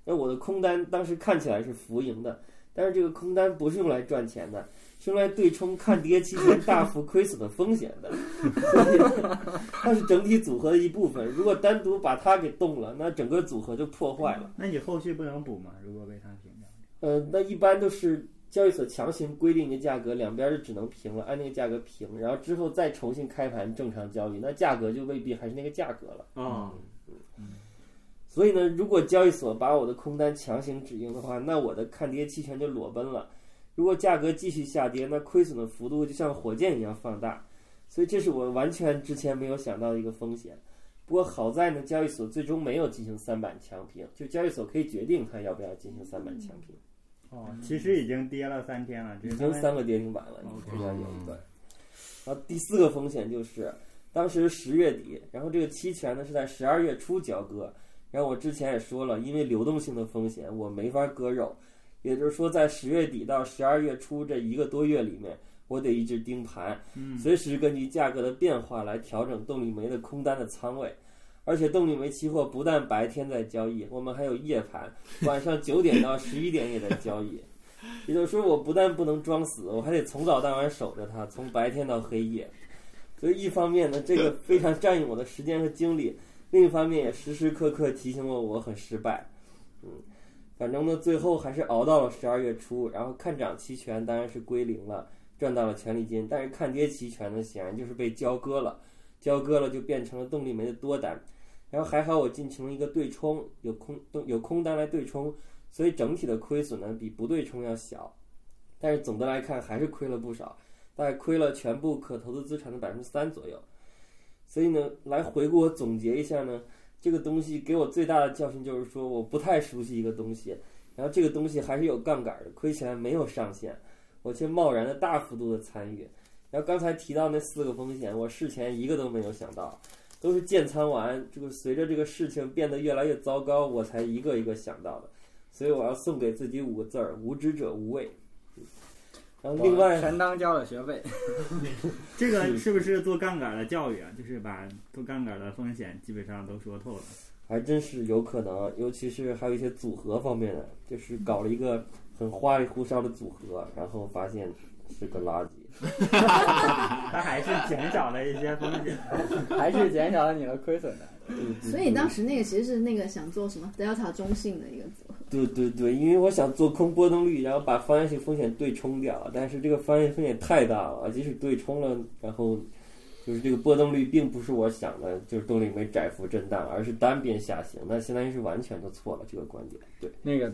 那我的空单当时看起来是浮盈的，但是这个空单不是用来赚钱的，是用来对冲看跌期间大幅亏损的风险的，所以它是整体组合的一部分。如果单独把它给动了，那整个组合就破坏了。那你后续不能补吗？如果被它平掉？呃，那一般都是交易所强行规定一个价格，两边就只能平了，按那个价格平，然后之后再重新开盘正常交易，那价格就未必还是那个价格了。嗯，所以呢，如果交易所把我的空单强行止盈的话，那我的看跌期权就裸奔了。如果价格继续下跌，那亏损的幅度就像火箭一样放大。所以这是我完全之前没有想到的一个风险。不过好在呢，交易所最终没有进行三板强平，就交易所可以决定它要不要进行三板强平。哦，其实已经跌了三天了，已经三个跌停板了，你非常有一个。然后第四个风险就是，当时十月底，然后这个期权呢是在十二月初交割，然后我之前也说了，因为流动性的风险，我没法割肉，也就是说在十月底到十二月初这一个多月里面，我得一直盯盘，随时根据价格的变化来调整动力煤的空单的仓位。而且动力煤期货不但白天在交易，我们还有夜盘，晚上九点到十一点也在交易。也就是说，我不但不能装死，我还得从早到晚守着它，从白天到黑夜。所以一方面呢，这个非常占用我的时间和精力；另一方面也时时刻刻提醒我我很失败。嗯，反正呢，最后还是熬到了十二月初，然后看涨期权当然是归零了，赚到了权利金。但是看跌期权呢，显然就是被交割了，交割了就变成了动力煤的多单。然后还好我进行了一个对冲，有空有空单来对冲，所以整体的亏损呢比不对冲要小，但是总的来看还是亏了不少，大概亏了全部可投资资产的百分之三左右。所以呢，来回顾我总结一下呢，这个东西给我最大的教训就是说，我不太熟悉一个东西，然后这个东西还是有杠杆的，亏起来没有上限，我却贸然的大幅度的参与。然后刚才提到那四个风险，我事前一个都没有想到。都是建仓完，这个随着这个事情变得越来越糟糕，我才一个一个想到的。所以我要送给自己五个字儿：无知者无畏。然后另外，全当交了学费。这个是不是做杠杆的教育啊？就是把做杠杆的风险基本上都说透了。还真是有可能，尤其是还有一些组合方面的，就是搞了一个很花里胡哨的组合，然后发现是个垃圾。它还是减少了一些风险，还是减少了你的亏损的。所以当时那个其实是那个想做什么 delta 中性的一个组合。对对对，因为我想做空波动率，然后把方向性风险对冲掉，但是这个方向性风险太大了，即使对冲了，然后就是这个波动率并不是我想的，就是动力没窄幅震荡，而是单边下行，那相当于是完全的错了这个观点。对，那个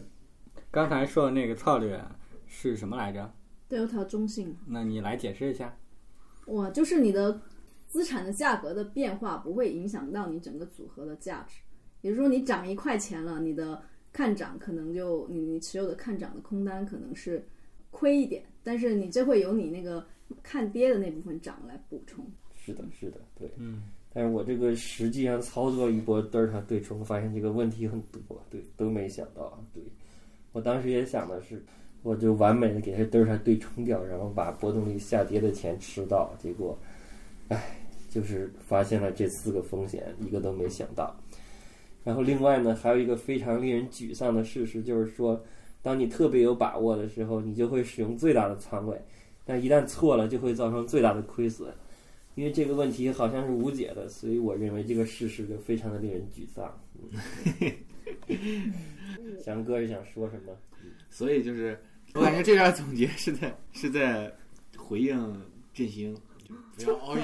刚才说的那个策略是什么来着？Delta 中性，那你来解释一下。哇，就是你的资产的价格的变化不会影响到你整个组合的价值。也就是说，你涨一块钱了，你的看涨可能就你你持有的看涨的空单可能是亏一点，但是你这会由你那个看跌的那部分涨来补充。是的，是的，对。嗯。但是我这个实际上操作一波德尔塔对冲，发现这个问题很多，对，都没想到。对，我当时也想的是。我就完美的给它德尔塔对冲掉，然后把波动率下跌的钱吃到，结果，唉，就是发现了这四个风险，一个都没想到。然后另外呢，还有一个非常令人沮丧的事实，就是说，当你特别有把握的时候，你就会使用最大的仓位，但一旦错了，就会造成最大的亏损。因为这个问题好像是无解的，所以我认为这个事实就非常的令人沮丧。翔哥是想说什么？所以就是。我感觉这段总结是在是在回应振兴，不要凹印，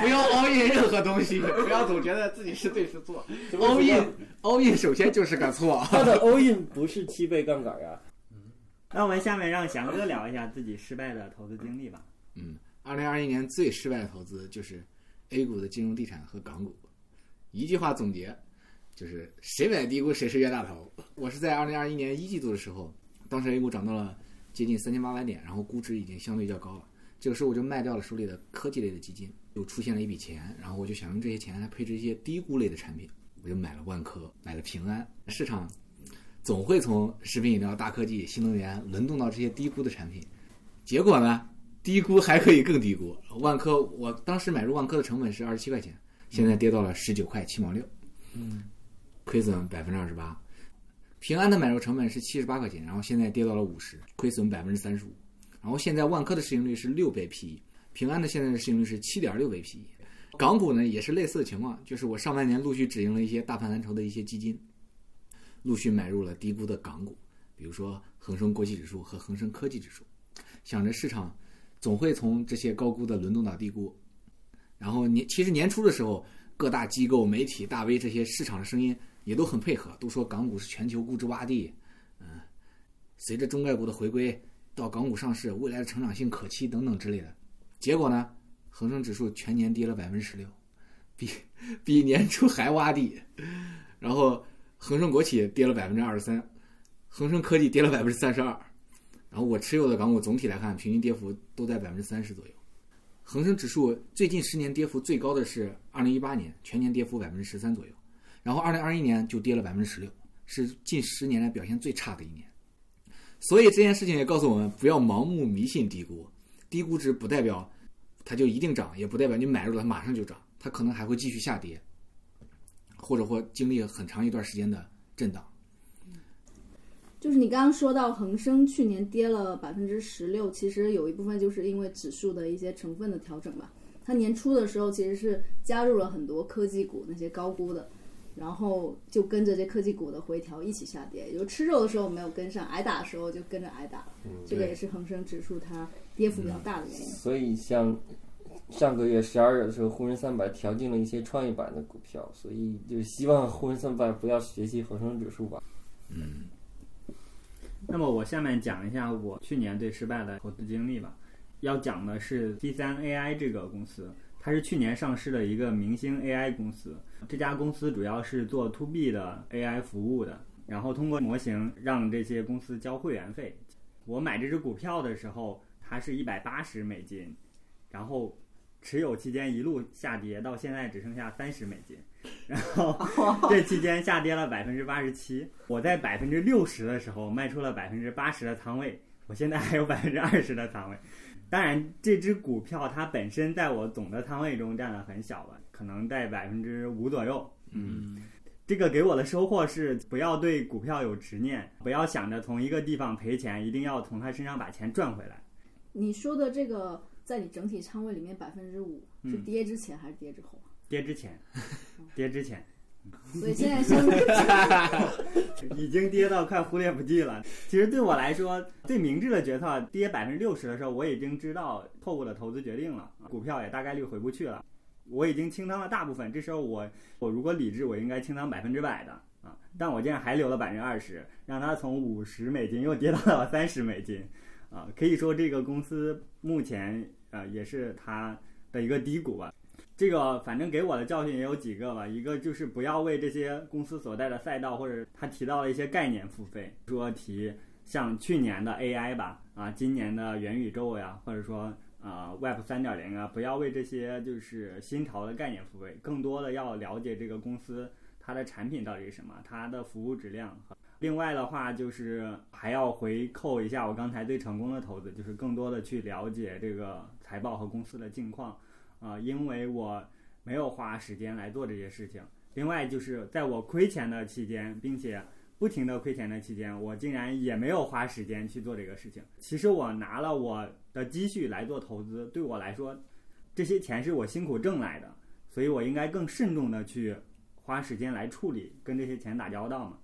不要凹印任何东西，不要总觉得自己是对是错。凹印凹印首先就是个错。他的 all in 不是七倍杠杆呀。嗯，那我们下面让翔哥聊一下自己失败的投资经历吧。嗯，二零二一年最失败的投资就是 A 股的金融地产和港股。一句话总结。就是谁买低估谁是冤大头。我是在二零二一年一季度的时候，当时 A 股涨到了接近三千八百点，然后估值已经相对较高了。这个时候我就卖掉了手里的科技类的基金，又出现了一笔钱，然后我就想用这些钱来配置一些低估类的产品，我就买了万科，买了平安。市场总会从食品饮料、大科技、新能源轮动到这些低估的产品，结果呢，低估还可以更低估。万科，我当时买入万科的成本是二十七块钱，现在跌到了十九块七毛六，嗯。亏损百分之二十八，平安的买入成本是七十八块钱，然后现在跌到了五十，亏损百分之三十五。然后现在万科的市盈率是六倍 PE，平安的现在的市盈率是七点六倍 PE。港股呢也是类似的情况，就是我上半年陆续止盈了一些大盘蓝筹的一些基金，陆续买入了低估的港股，比如说恒生国际指数和恒生科技指数，想着市场总会从这些高估的轮动到低估。然后年其实年初的时候，各大机构、媒体、大 V 这些市场的声音。也都很配合，都说港股是全球估值洼地，嗯，随着中概股的回归到港股上市，未来的成长性可期等等之类的。结果呢，恒生指数全年跌了百分之十六，比比年初还洼地。然后恒生国企跌了百分之二十三，恒生科技跌了百分之三十二。然后我持有的港股总体来看，平均跌幅都在百分之三十左右。恒生指数最近十年跌幅最高的是二零一八年，全年跌幅百分之十三左右。然后，二零二一年就跌了百分之十六，是近十年来表现最差的一年。所以这件事情也告诉我们，不要盲目迷信低估，低估值不代表它就一定涨，也不代表你买入了它马上就涨，它可能还会继续下跌，或者或经历很长一段时间的震荡。就是你刚刚说到恒生去年跌了百分之十六，其实有一部分就是因为指数的一些成分的调整吧。它年初的时候其实是加入了很多科技股，那些高估的。然后就跟着这科技股的回调一起下跌，就吃肉的时候没有跟上，挨打的时候就跟着挨打。嗯，这个也是恒生指数它跌幅比较大的原因。所以像上个月十二月的时候，沪深三百调进了一些创业板的股票，所以就希望沪深三百不要学习恒生指数吧。嗯。那么我下面讲一下我去年最失败的投资经历吧。要讲的是 T 三 AI 这个公司。它是去年上市的一个明星 AI 公司，这家公司主要是做 To B 的 AI 服务的，然后通过模型让这些公司交会员费。我买这只股票的时候，它是一百八十美金，然后持有期间一路下跌，到现在只剩下三十美金，然后这期间下跌了百分之八十七。我在百分之六十的时候卖出了百分之八十的仓位，我现在还有百分之二十的仓位。当然，这只股票它本身在我总的仓位中占的很小吧，可能在百分之五左右。嗯，这个给我的收获是，不要对股票有执念，不要想着从一个地方赔钱，一定要从他身上把钱赚回来。你说的这个，在你整体仓位里面百分之五是嗯跌之前还是跌之后啊？跌之前，跌之前。所以现在相对 已经跌到快忽略不计了。其实对我来说，最明智的决策，跌百分之六十的时候，我已经知道错误的投资决定了，股票也大概率回不去了。我已经清仓了大部分，这时候我我如果理智，我应该清仓百分之百的啊，但我竟然还留了百分之二十，让它从五十美金又跌到了三十美金，啊，可以说这个公司目前啊也是它的一个低谷吧。这个反正给我的教训也有几个吧，一个就是不要为这些公司所在的赛道或者他提到了一些概念付费，说提像去年的 AI 吧，啊，今年的元宇宙呀，或者说啊 Web 三点零啊，不要为这些就是新潮的概念付费，更多的要了解这个公司它的产品到底是什么，它的服务质量。另外的话，就是还要回扣一下我刚才最成功的投资，就是更多的去了解这个财报和公司的近况。啊、因为我没有花时间来做这些事情。另外就是在我亏钱的期间，并且不停的亏钱的期间，我竟然也没有花时间去做这个事情。其实我拿了我的积蓄来做投资，对我来说，这些钱是我辛苦挣来的，所以我应该更慎重的去花时间来处理跟这些钱打交道嘛。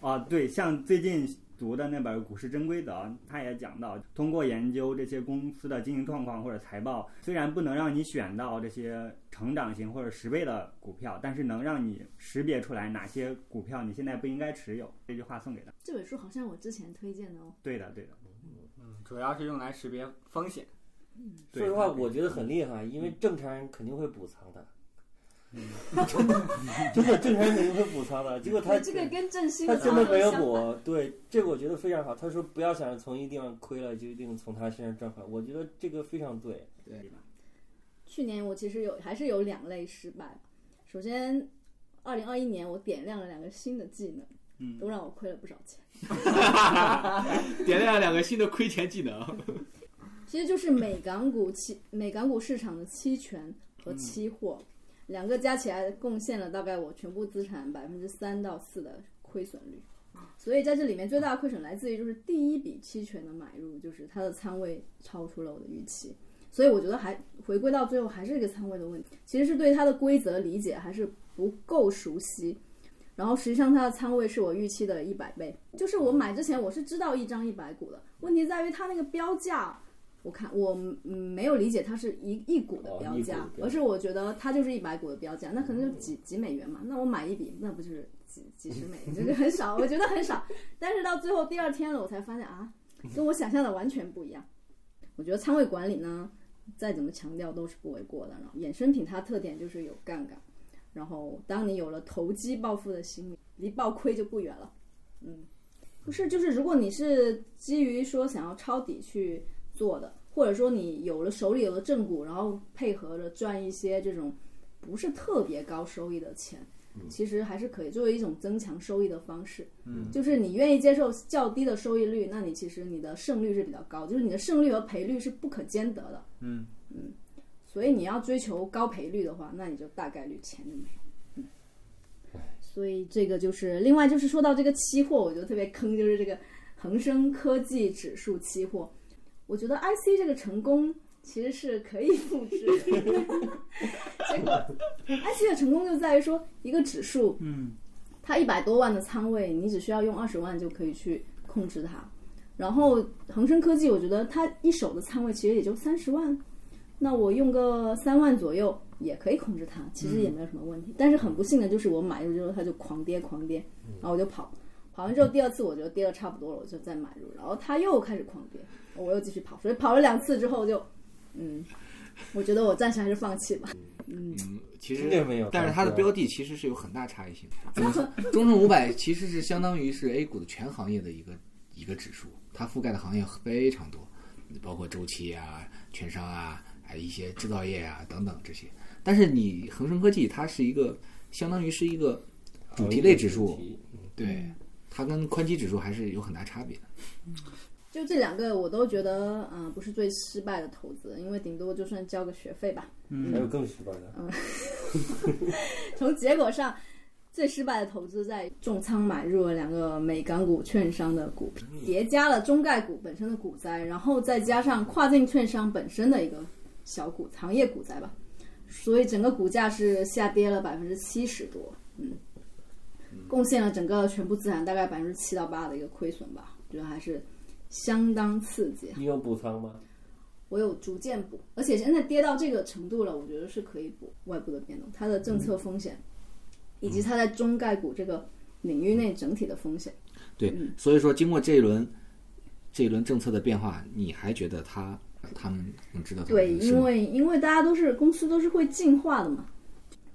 啊，对，像最近读的那本《股市真规则》，他也讲到，通过研究这些公司的经营状况或者财报，虽然不能让你选到这些成长型或者十倍的股票，但是能让你识别出来哪些股票你现在不应该持有。这句话送给他。这本书好像我之前推荐的哦。对的，对的。嗯，主要是用来识别风险。说实话，我觉得很厉害，因为正常人肯定会补仓的。真的，真的正常人肯定会补仓的。结果他这个跟正兴他真的没有补，对这个我觉得非常好。他说不要想着从一个地方亏了就一定从他身上赚回来，我觉得这个非常对。对，去年我其实有还是有两类失败。首先，二零二一年我点亮了两个新的技能，嗯都让我亏了不少钱。点亮两个新的亏钱技能。其实就是美港股期美港股市场的期权和期货，两个加起来贡献了大概我全部资产百分之三到四的亏损率。所以在这里面最大的亏损来自于就是第一笔期权的买入，就是它的仓位超出了我的预期。所以我觉得还回归到最后还是这个仓位的问题，其实是对它的规则理解还是不够熟悉。然后实际上它的仓位是我预期的一百倍，就是我买之前我是知道一张一百股的，问题在于它那个标价，我看我嗯没有理解它是一一股的哦标价，而是我觉得它就是一百股的标价，那可能就几几美元嘛，那我买一笔那不就是几几十美元，就是很少，我觉得很少。但是到最后第二天了，我才发现啊，跟我想象的完全不一样。我觉得仓位管理呢，再怎么强调都是不为过的。然后衍生品它特点就是有杠杆，然后当你有了投机暴富的心理，离暴亏就不远了。嗯，不是，就是如果你是基于说想要抄底去做的，或者说你有了手里有了正股，然后配合着赚一些这种不是特别高收益的钱，其实还是可以作为一种增强收益的方式。嗯，就是你愿意接受较低的收益率，那你其实你的胜率是比较高，就是你的胜率和赔率是不可兼得的。嗯所以你要追求高赔率的话，那你就大概率钱就没有。嗯，所以这个就是另外就是说到这个期货，我觉得特别坑，就是这个恒生科技指数期货。我觉得 IC 这个成功其实是可以复制的，结果 IC 的成功就在于说一个指数，嗯它一百多万的仓位，你只需要用二十万就可以去控制它。然后恒生科技，我觉得它一手的仓位其实也就三十万，那我用个三万左右也可以控制它，其实也没有什么问题。但是很不幸的就是我买入之后它就狂跌狂跌，然后我就跑，跑完之后第二次我觉得跌的差不多了，我就再买入，然后它又开始狂跌，我又继续跑，所以跑了两次之后就，嗯，我觉得我暂时还是放弃吧。嗯，嗯，其实并没有？但是它的标的其实是有很大差异性的。中证五百其实是相当于是 A 股的全行业的一个一个指数，它覆盖的行业非常多，包括周期啊、券商啊、啊，一些制造业啊等等这些。但是你恒生科技它是一个相当于是一个主题类指数对，它跟宽基指数还是有很大差别的。就这两个我都觉得，嗯、不是最失败的投资，因为顶多就算交个学费吧。嗯还有更失败的，嗯 从结果上，最失败的投资在重仓买入了两个美港股券商的股票，叠加了中概股本身的股灾，然后再加上跨境券商本身的一个小股行业股灾吧，所以整个股价是下跌了百分之七十多，嗯，贡献了整个全部资产大概百分之七到八的一个亏损吧，我觉得还是相当刺激。你有补仓吗？我有逐渐补，而且现在跌到这个程度了，我觉得是可以补外部的变动，它的政策风险，以及它在中概股这个领域内整体的风险。对，所以说经过这一轮这一轮政策的变化，你还觉得它他们能知道对，因为因为大家都是公司都是会进化的嘛，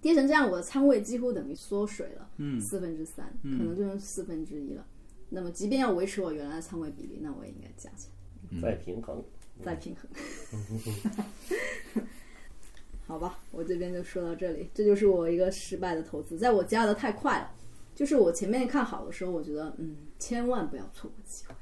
跌成这样，我的仓位几乎等于缩水了，嗯四分之三，可能就剩四分之一了。那么即便要维持我原来的仓位比例，那我也应该加钱。再平衡。再平衡。好吧，我这边就说到这里，这就是我一个失败的投资，在我加的太快了，就是我前面看好的时候，我觉得嗯，千万不要错过机会。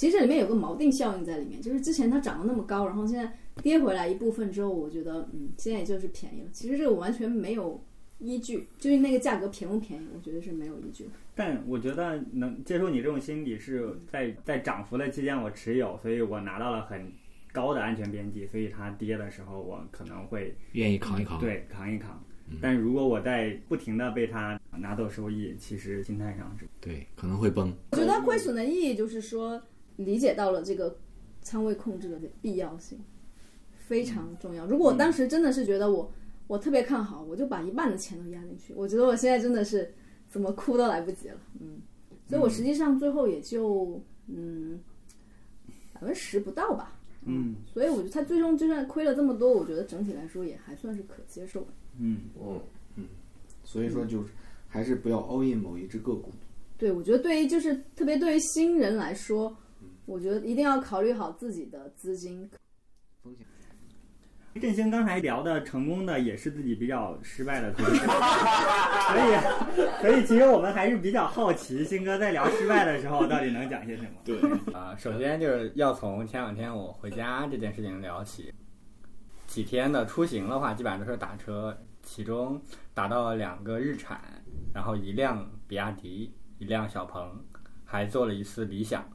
其实这里面有个锚定效应在里面，就是之前它涨得那么高，然后现在跌回来一部分之后，我觉得嗯，现在也就是便宜了。其实这个完全没有依据，就是那个价格便不便宜，我觉得是没有依据的。但我觉得能接受你这种心理是在在涨幅的期间我持有，所以我拿到了很高的安全边际，所以它跌的时候我可能会愿意扛一扛。，对扛一扛。但如果我在不停的被它拿走收益，其实心态上是对，可能会崩。我觉得亏损的意义就是说，理解到了这个仓位控制的必要性，非常重要。如果我当时真的是觉得我我特别看好，我就把一半的钱都压进去。我觉得我现在真的是怎么哭都来不及了，嗯。所以我实际上最后也就嗯百分之十不到吧，嗯所以我觉得它最终就算亏了这么多，我觉得整体来说也还算是可接受的。嗯嗯，所以说就是还是不要 all in 某一只个股。对，我觉得对于就是特别对于新人来说，我觉得一定要考虑好自己的资金风险。振兴刚才聊的成功的也是自己比较失败的投资，所以所以其实我们还是比较好奇，新哥在聊失败的时候到底能讲些什么。对，啊，首先就是要从前两天我回家这件事情聊起。几天的出行的话，基本上都是打车，其中打到了两个日产，然后一辆比亚迪，一辆小鹏，还做了一次理想。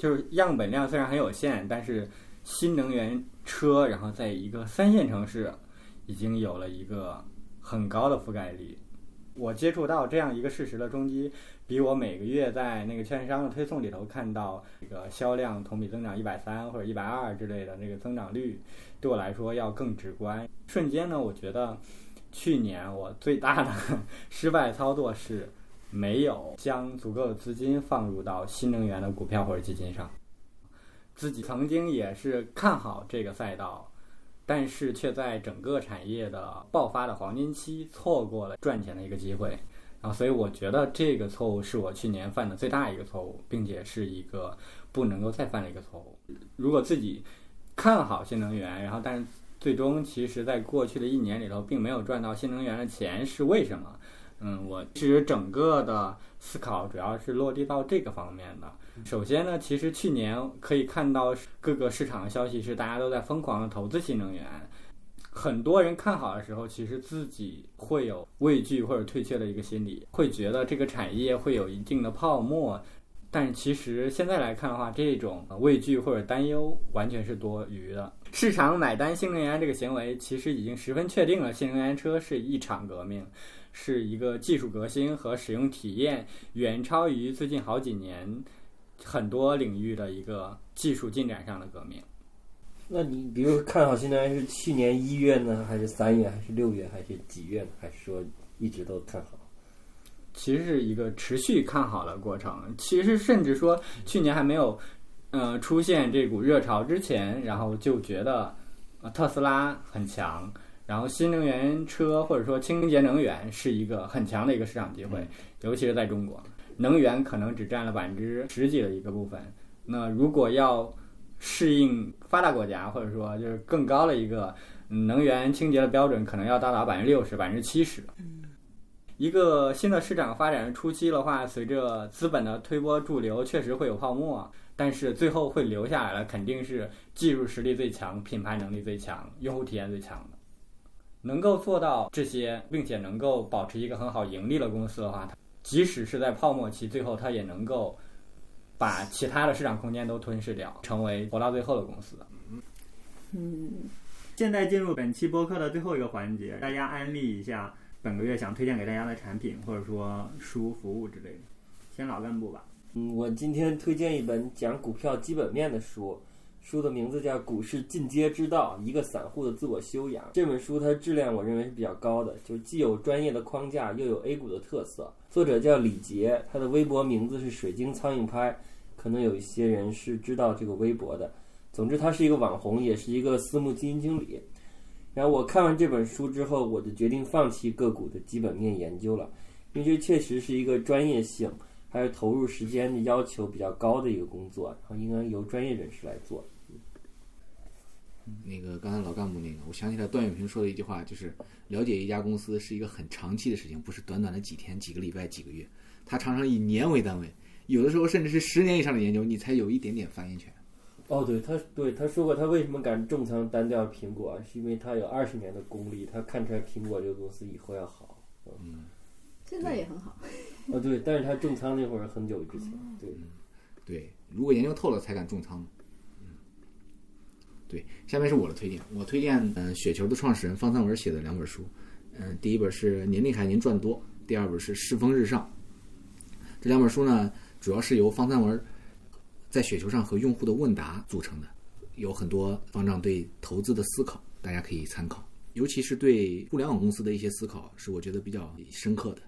就是样本量虽然很有限，但是新能源车，然后在一个三线城市已经有了一个很高的覆盖率。我接触到这样一个事实的冲击，比我每个月在那个券商的推送里头看到这个销量同比增长一百三或者一百二之类的那个增长率，对我来说要更直观。瞬间呢，我觉得去年我最大的 失败操作是没有将足够的资金放入到新能源的股票或者基金上。自己曾经也是看好这个赛道，但是却在整个产业的爆发的黄金期错过了赚钱的一个机会。然后，所以我觉得这个错误是我去年犯的最大一个错误，并且是一个不能够再犯的一个错误。如果自己看好新能源，然后但是最终其实在过去的一年里头并没有赚到新能源的钱，是为什么？嗯，我其实整个的思考主要是落地到这个方面的。首先呢，其实去年可以看到各个市场的消息是大家都在疯狂的投资新能源，很多人看好的时候，其实自己会有畏惧或者退却的一个心理，会觉得这个产业会有一定的泡沫。但是其实现在来看的话，这种畏惧或者担忧完全是多余的。市场买单新能源这个行为，其实已经十分确定了，新能源车是一场革命，是一个技术革新和使用体验远超于最近好几年很多领域的一个技术进展上的革命。那你比如看好新能源是去年一月呢，还是三月，还是六月，还是几月呢？还是说一直都看好？其实是一个持续看好的过程。其实甚至说，去年还没有呃出现这股热潮之前，然后就觉得呃特斯拉很强，然后新能源车或者说清洁能源是一个很强的一个市场机会，尤其是在中国，能源可能只占了百分之十几的一个部分。那如果要适应发达国家，或者说就是更高的一个嗯能源清洁的标准，可能要到达百分之六十、百分之七十。一个新的市场发展初期的话，随着资本的推波助流，确实会有泡沫，但是最后会留下来的肯定是技术实力最强、品牌能力最强、用户体验最强的。能够做到这些，并且能够保持一个很好盈利的公司的话，它即使是在泡沫期，最后它也能够把其他的市场空间都吞噬掉，成为活到最后的公司。嗯，现在进入本期播客的最后一个环节，大家安利一下本个月想推荐给大家的产品，或者说书、服务之类的。先老干部吧。嗯，我今天推荐一本讲股票基本面的书，书的名字叫《股市进阶之道：一个散户的自我修养》。这本书它质量我认为是比较高的，就既有专业的框架，又有 A 股的特色。作者叫李杰，他的微博名字是水晶苍蝇拍，可能有一些人是知道这个微博的。总之，他是一个网红，也是一个私募基金经理。然后我看完这本书之后，我就决定放弃个股的基本面研究了，因为这确实是一个专业性。还有投入时间的要求比较高的一个工作，然后应该由专业人士来做。那个刚才老干部那个，我想起来段永平说的一句话，就是了解一家公司是一个很长期的事情，不是短短的几天、几个礼拜、几个月，他常常以年为单位，有的时候甚至是十年以上的研究，你才有一点点发言权。哦，对，他对他说过，他为什么敢重仓单调苹果，是因为他有二十年的功力，他看出来苹果这个公司以后要好。嗯，现在也很好。哦，对，但是他重仓那会儿很久之前，对，对，如果研究透了才敢重仓。嗯，对，下面是我的推荐，我推荐嗯雪球的创始人方三文写的两本书，嗯，第一本是《您厉害您赚多》，第二本是《世风日上》。这两本书呢，主要是由方三文在雪球上和用户的问答组成的，有很多方丈对投资的思考，大家可以参考，尤其是对互联网公司的一些思考，是我觉得比较深刻的。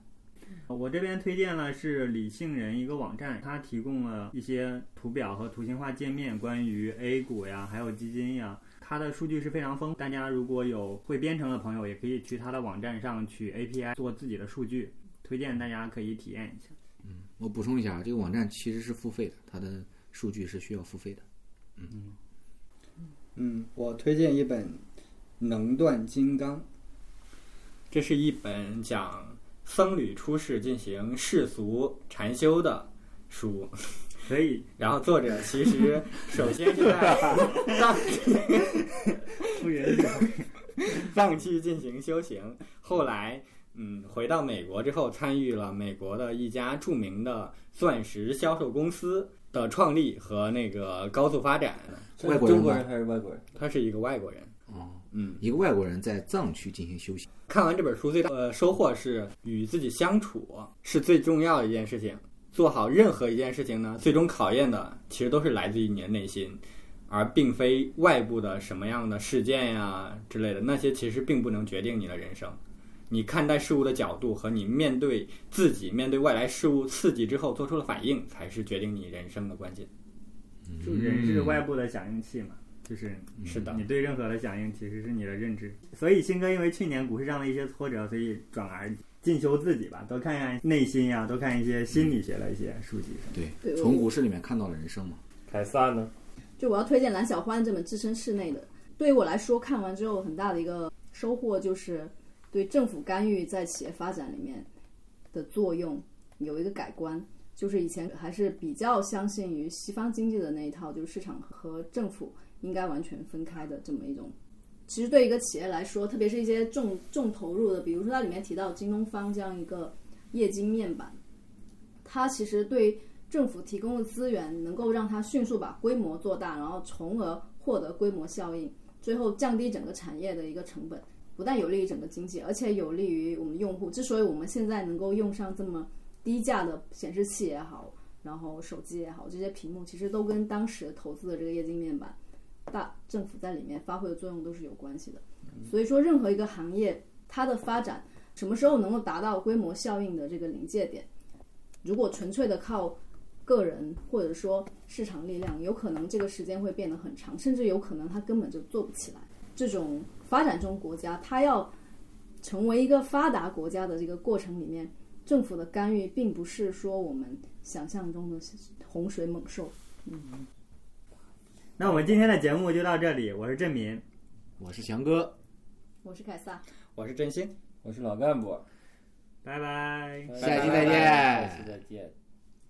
我这边推荐了是理性人一个网站，它提供了一些图表和图形化界面，关于 A 股呀，还有基金呀，它的数据是非常丰富。大家如果有会编程的朋友，也可以去它的网站上去 API 做自己的数据，推荐大家可以体验一下。嗯，我补充一下，这个网站其实是付费的，它的数据是需要付费的。嗯嗯，我推荐一本《能断金刚》，这是一本讲。僧侣出世进行世俗禅修的书，可以。然后作者其实首先是在藏区藏区进行修行，后来嗯回到美国之后，参与了美国的一家著名的钻石销售公司的创立和那个高速发展。外国人中国人还是外国人？他是一个外国人。哦，嗯，一个外国人在藏区进行修行。看完这本书，最大的收获是与自己相处是最重要的一件事情。做好任何一件事情呢，最终考验的其实都是来自于你的内心，而并非外部的什么样的事件呀之类的。那些其实并不能决定你的人生。你看待事物的角度和你面对自己、面对外来事物刺激之后做出的反应，才是决定你人生的关键。就人是外部的响应器嘛。就是是的，你对任何的响应其实是你的认知。所以新哥因为去年股市上的一些挫折，所以转而进修自己吧，多看看内心呀，多看一些心理学的一些书籍。对，从股市里面看到了人生嘛。凯撒呢？就我要推荐蓝小欢这本《置身事内》的。对于我来说，看完之后很大的一个收获就是对政府干预在企业发展里面的作用有一个改观。就是以前还是比较相信于西方经济的那一套，就是市场和政府。应该完全分开的这么一种，其实对一个企业来说，特别是一些重重投入的，比如说它里面提到京东方这样一个液晶面板，它其实对政府提供的资源，能够让它迅速把规模做大，然后从而获得规模效应，最后降低整个产业的一个成本，不但有利于整个经济，而且有利于我们用户。之所以我们现在能够用上这么低价的显示器也好，然后手机也好，这些屏幕其实都跟当时投资的这个液晶面板。大政府在里面发挥的作用都是有关系的，所以说任何一个行业它的发展什么时候能够达到规模效应的这个临界点，如果纯粹的靠个人或者说市场力量，有可能这个时间会变得很长，甚至有可能它根本就做不起来。这种发展中国家，它要成为一个发达国家的这个过程里面，政府的干预并不是说我们想象中的洪水猛兽。嗯。那我们今天的节目就到这里，我是郑民，我是翔哥，我是凯撒。我是振兴。我是老干部，拜拜。下期再见下期再见。